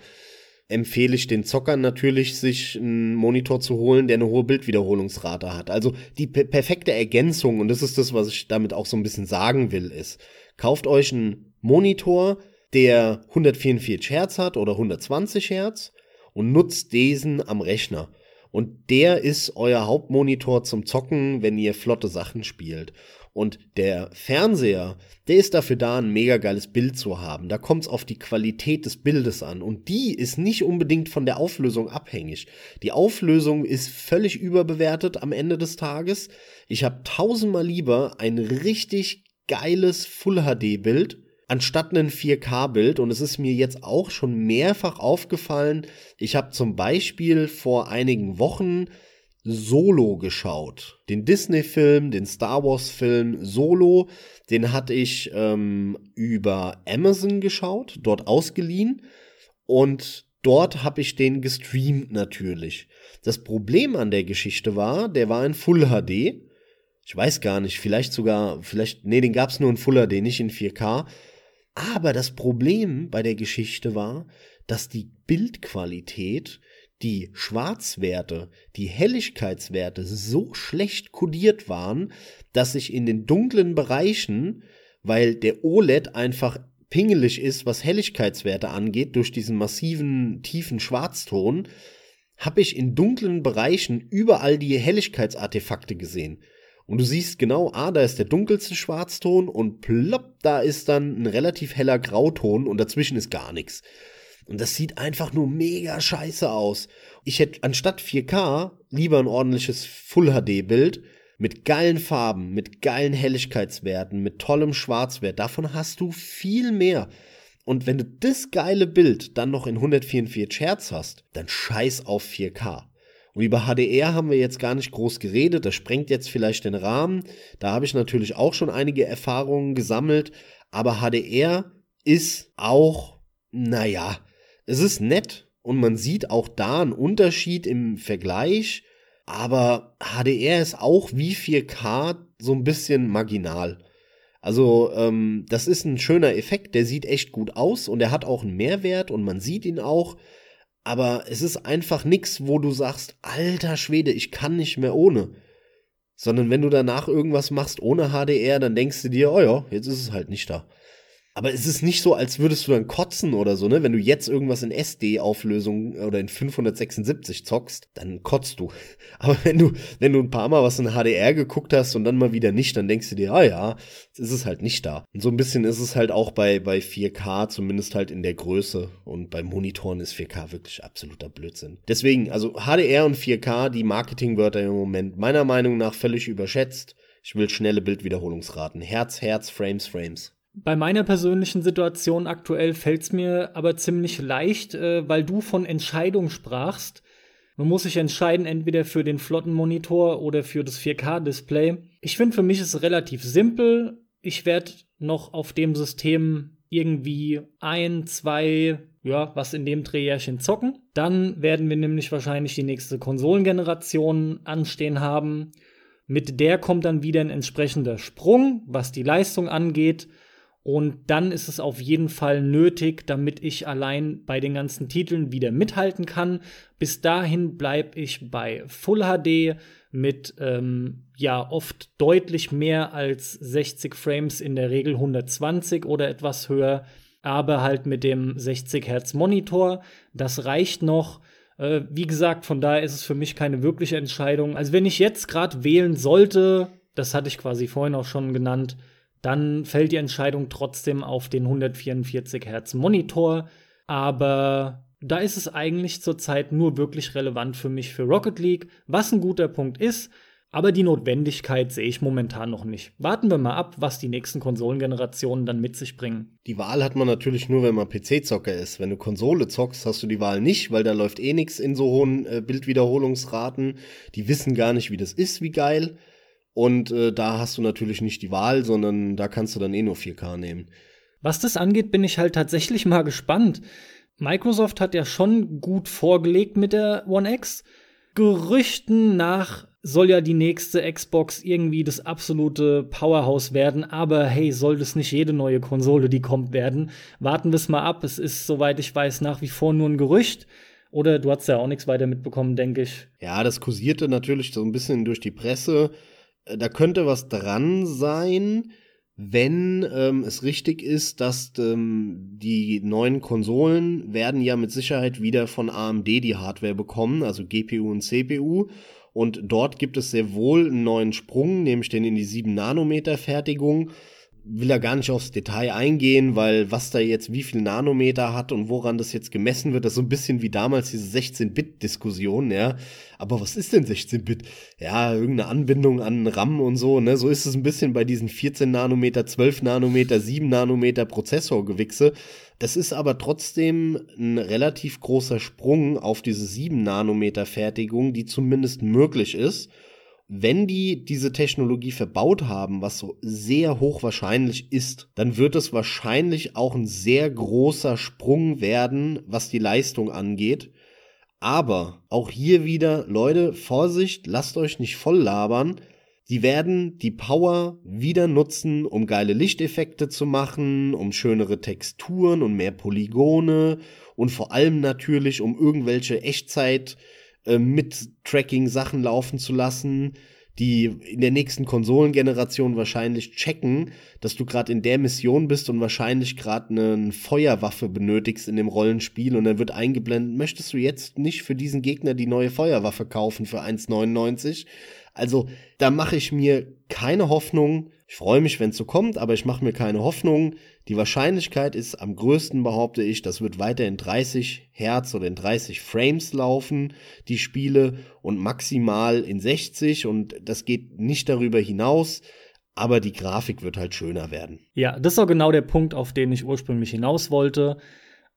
empfehle ich den Zockern natürlich, sich einen Monitor zu holen, der eine hohe Bildwiederholungsrate hat. Also die per perfekte Ergänzung, und das ist das, was ich damit auch so ein bisschen sagen will, ist, kauft euch einen Monitor, der 144 Hertz hat oder 120 Hertz und nutzt diesen am Rechner. Und der ist euer Hauptmonitor zum Zocken, wenn ihr flotte Sachen spielt. Und der Fernseher, der ist dafür da, ein mega geiles Bild zu haben. Da kommt es auf die Qualität des Bildes an. Und die ist nicht unbedingt von der Auflösung abhängig. Die Auflösung ist völlig überbewertet am Ende des Tages. Ich habe tausendmal lieber ein richtig geiles Full-HD-Bild anstatt ein 4K-Bild. Und es ist mir jetzt auch schon mehrfach aufgefallen. Ich habe zum Beispiel vor einigen Wochen Solo geschaut. Den Disney-Film, den Star Wars-Film Solo, den hatte ich ähm, über Amazon geschaut, dort ausgeliehen. Und dort habe ich den gestreamt natürlich. Das Problem an der Geschichte war, der war in Full HD. Ich weiß gar nicht, vielleicht sogar, vielleicht, nee, den gab es nur in Full HD, nicht in 4K. Aber das Problem bei der Geschichte war, dass die Bildqualität die Schwarzwerte, die Helligkeitswerte so schlecht kodiert waren, dass ich in den dunklen Bereichen, weil der OLED einfach pingelig ist, was Helligkeitswerte angeht, durch diesen massiven, tiefen Schwarzton, habe ich in dunklen Bereichen überall die Helligkeitsartefakte gesehen. Und du siehst genau, ah, da ist der dunkelste Schwarzton und plopp, da ist dann ein relativ heller Grauton und dazwischen ist gar nichts. Und das sieht einfach nur mega scheiße aus. Ich hätte anstatt 4K lieber ein ordentliches Full-HD-Bild mit geilen Farben, mit geilen Helligkeitswerten, mit tollem Schwarzwert. Davon hast du viel mehr. Und wenn du das geile Bild dann noch in 144 Hertz hast, dann scheiß auf 4K. Und über HDR haben wir jetzt gar nicht groß geredet. Das sprengt jetzt vielleicht den Rahmen. Da habe ich natürlich auch schon einige Erfahrungen gesammelt. Aber HDR ist auch, naja, es ist nett und man sieht auch da einen Unterschied im Vergleich, aber HDR ist auch wie 4K so ein bisschen marginal. Also ähm, das ist ein schöner Effekt, der sieht echt gut aus und er hat auch einen Mehrwert und man sieht ihn auch. Aber es ist einfach nichts, wo du sagst, alter Schwede, ich kann nicht mehr ohne. Sondern wenn du danach irgendwas machst ohne HDR, dann denkst du dir, oh ja, jetzt ist es halt nicht da. Aber es ist nicht so, als würdest du dann kotzen oder so, ne? Wenn du jetzt irgendwas in SD-Auflösung oder in 576 zockst, dann kotzt du. Aber wenn du, wenn du ein paar Mal was in HDR geguckt hast und dann mal wieder nicht, dann denkst du dir, ah ja, ist es halt nicht da. Und so ein bisschen ist es halt auch bei, bei 4K, zumindest halt in der Größe. Und bei Monitoren ist 4K wirklich absoluter Blödsinn. Deswegen, also HDR und 4K, die Marketingwörter im Moment meiner Meinung nach völlig überschätzt. Ich will schnelle Bildwiederholungsraten. Herz, Herz, Frames, Frames. Bei meiner persönlichen Situation aktuell fällt es mir aber ziemlich leicht, äh, weil du von Entscheidung sprachst. Man muss sich entscheiden, entweder für den Flottenmonitor oder für das 4K-Display. Ich finde, für mich ist es relativ simpel. Ich werde noch auf dem System irgendwie ein, zwei, ja, was in dem Drehjährchen zocken. Dann werden wir nämlich wahrscheinlich die nächste Konsolengeneration anstehen haben. Mit der kommt dann wieder ein entsprechender Sprung, was die Leistung angeht. Und dann ist es auf jeden Fall nötig, damit ich allein bei den ganzen Titeln wieder mithalten kann. Bis dahin bleibe ich bei Full HD mit ähm, ja oft deutlich mehr als 60 Frames, in der Regel 120 oder etwas höher, aber halt mit dem 60 Hertz Monitor. Das reicht noch. Äh, wie gesagt, von daher ist es für mich keine wirkliche Entscheidung. Also wenn ich jetzt gerade wählen sollte, das hatte ich quasi vorhin auch schon genannt, dann fällt die Entscheidung trotzdem auf den 144 Hertz Monitor. Aber da ist es eigentlich zurzeit nur wirklich relevant für mich für Rocket League, was ein guter Punkt ist. Aber die Notwendigkeit sehe ich momentan noch nicht. Warten wir mal ab, was die nächsten Konsolengenerationen dann mit sich bringen. Die Wahl hat man natürlich nur, wenn man PC-Zocker ist. Wenn du Konsole zockst, hast du die Wahl nicht, weil da läuft eh nichts in so hohen äh, Bildwiederholungsraten. Die wissen gar nicht, wie das ist, wie geil. Und äh, da hast du natürlich nicht die Wahl, sondern da kannst du dann eh nur 4K nehmen. Was das angeht, bin ich halt tatsächlich mal gespannt. Microsoft hat ja schon gut vorgelegt mit der One X. Gerüchten nach soll ja die nächste Xbox irgendwie das absolute Powerhouse werden, aber hey, soll das nicht jede neue Konsole, die kommt, werden? Warten wir es mal ab. Es ist, soweit ich weiß, nach wie vor nur ein Gerücht. Oder du hast ja auch nichts weiter mitbekommen, denke ich. Ja, das kursierte natürlich so ein bisschen durch die Presse. Äh, da könnte was dran sein, wenn ähm, es richtig ist, dass ähm, die neuen Konsolen werden ja mit Sicherheit wieder von AMD die Hardware bekommen, also GPU und CPU. Und dort gibt es sehr wohl einen neuen Sprung, nämlich den in die 7 Nanometer Fertigung will da gar nicht aufs Detail eingehen, weil was da jetzt wie viel Nanometer hat und woran das jetzt gemessen wird, das ist so ein bisschen wie damals diese 16-Bit-Diskussion, ja. Aber was ist denn 16-Bit? Ja, irgendeine Anbindung an RAM und so, ne? So ist es ein bisschen bei diesen 14 Nanometer, 12 Nanometer, 7 Nanometer Prozessorgewichse. Das ist aber trotzdem ein relativ großer Sprung auf diese 7 Nanometer Fertigung, die zumindest möglich ist wenn die diese Technologie verbaut haben, was so sehr hochwahrscheinlich ist, dann wird es wahrscheinlich auch ein sehr großer Sprung werden, was die Leistung angeht. Aber auch hier wieder, Leute, Vorsicht, lasst euch nicht voll labern. Die werden die Power wieder nutzen, um geile Lichteffekte zu machen, um schönere Texturen und mehr Polygone und vor allem natürlich, um irgendwelche Echtzeit- äh, mit Tracking-Sachen laufen zu lassen, die in der nächsten Konsolengeneration wahrscheinlich checken, dass du gerade in der Mission bist und wahrscheinlich gerade eine Feuerwaffe benötigst in dem Rollenspiel und dann wird eingeblendet, möchtest du jetzt nicht für diesen Gegner die neue Feuerwaffe kaufen für 1,99? Also da mache ich mir keine Hoffnung. Ich freue mich, wenn es so kommt, aber ich mache mir keine Hoffnung. Die Wahrscheinlichkeit ist am größten, behaupte ich, das wird weiter in 30 Hertz oder in 30 Frames laufen, die Spiele, und maximal in 60 und das geht nicht darüber hinaus. Aber die Grafik wird halt schöner werden. Ja, das ist auch genau der Punkt, auf den ich ursprünglich hinaus wollte.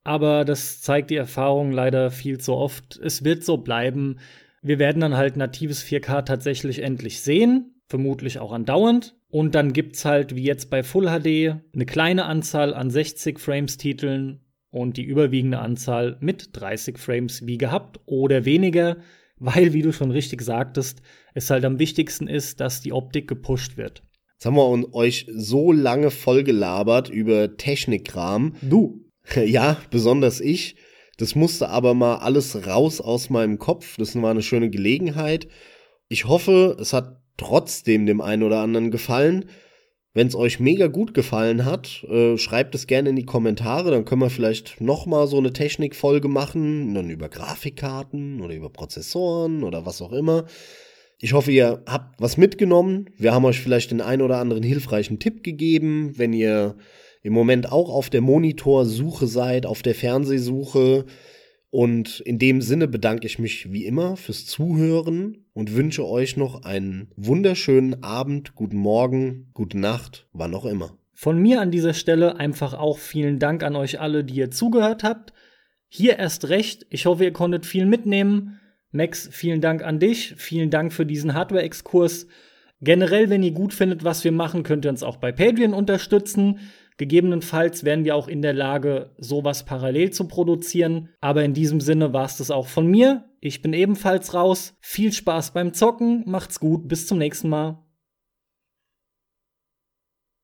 Aber das zeigt die Erfahrung leider viel zu oft. Es wird so bleiben. Wir werden dann halt natives 4K tatsächlich endlich sehen, vermutlich auch andauernd. Und dann gibt's halt, wie jetzt bei Full HD, eine kleine Anzahl an 60 Frames Titeln und die überwiegende Anzahl mit 30 Frames wie gehabt oder weniger, weil, wie du schon richtig sagtest, es halt am wichtigsten ist, dass die Optik gepusht wird. Jetzt haben wir euch so lange vollgelabert über Technikkram. Du. Ja, besonders ich. Das musste aber mal alles raus aus meinem Kopf. Das war eine schöne Gelegenheit. Ich hoffe, es hat trotzdem dem einen oder anderen gefallen. Wenn es euch mega gut gefallen hat, äh, schreibt es gerne in die Kommentare, dann können wir vielleicht noch mal so eine Technikfolge machen, dann über Grafikkarten oder über Prozessoren oder was auch immer. Ich hoffe, ihr habt was mitgenommen. Wir haben euch vielleicht den einen oder anderen hilfreichen Tipp gegeben, wenn ihr im Moment auch auf der Monitorsuche seid, auf der Fernsehsuche. Und in dem Sinne bedanke ich mich wie immer fürs Zuhören und wünsche euch noch einen wunderschönen Abend, guten Morgen, gute Nacht, wann auch immer. Von mir an dieser Stelle einfach auch vielen Dank an euch alle, die ihr zugehört habt. Hier erst recht. Ich hoffe, ihr konntet viel mitnehmen. Max, vielen Dank an dich. Vielen Dank für diesen Hardware-Exkurs. Generell, wenn ihr gut findet, was wir machen, könnt ihr uns auch bei Patreon unterstützen. Gegebenenfalls wären wir auch in der Lage, sowas parallel zu produzieren. Aber in diesem Sinne war es das auch von mir. Ich bin ebenfalls raus. Viel Spaß beim Zocken. Macht's gut. Bis zum nächsten Mal.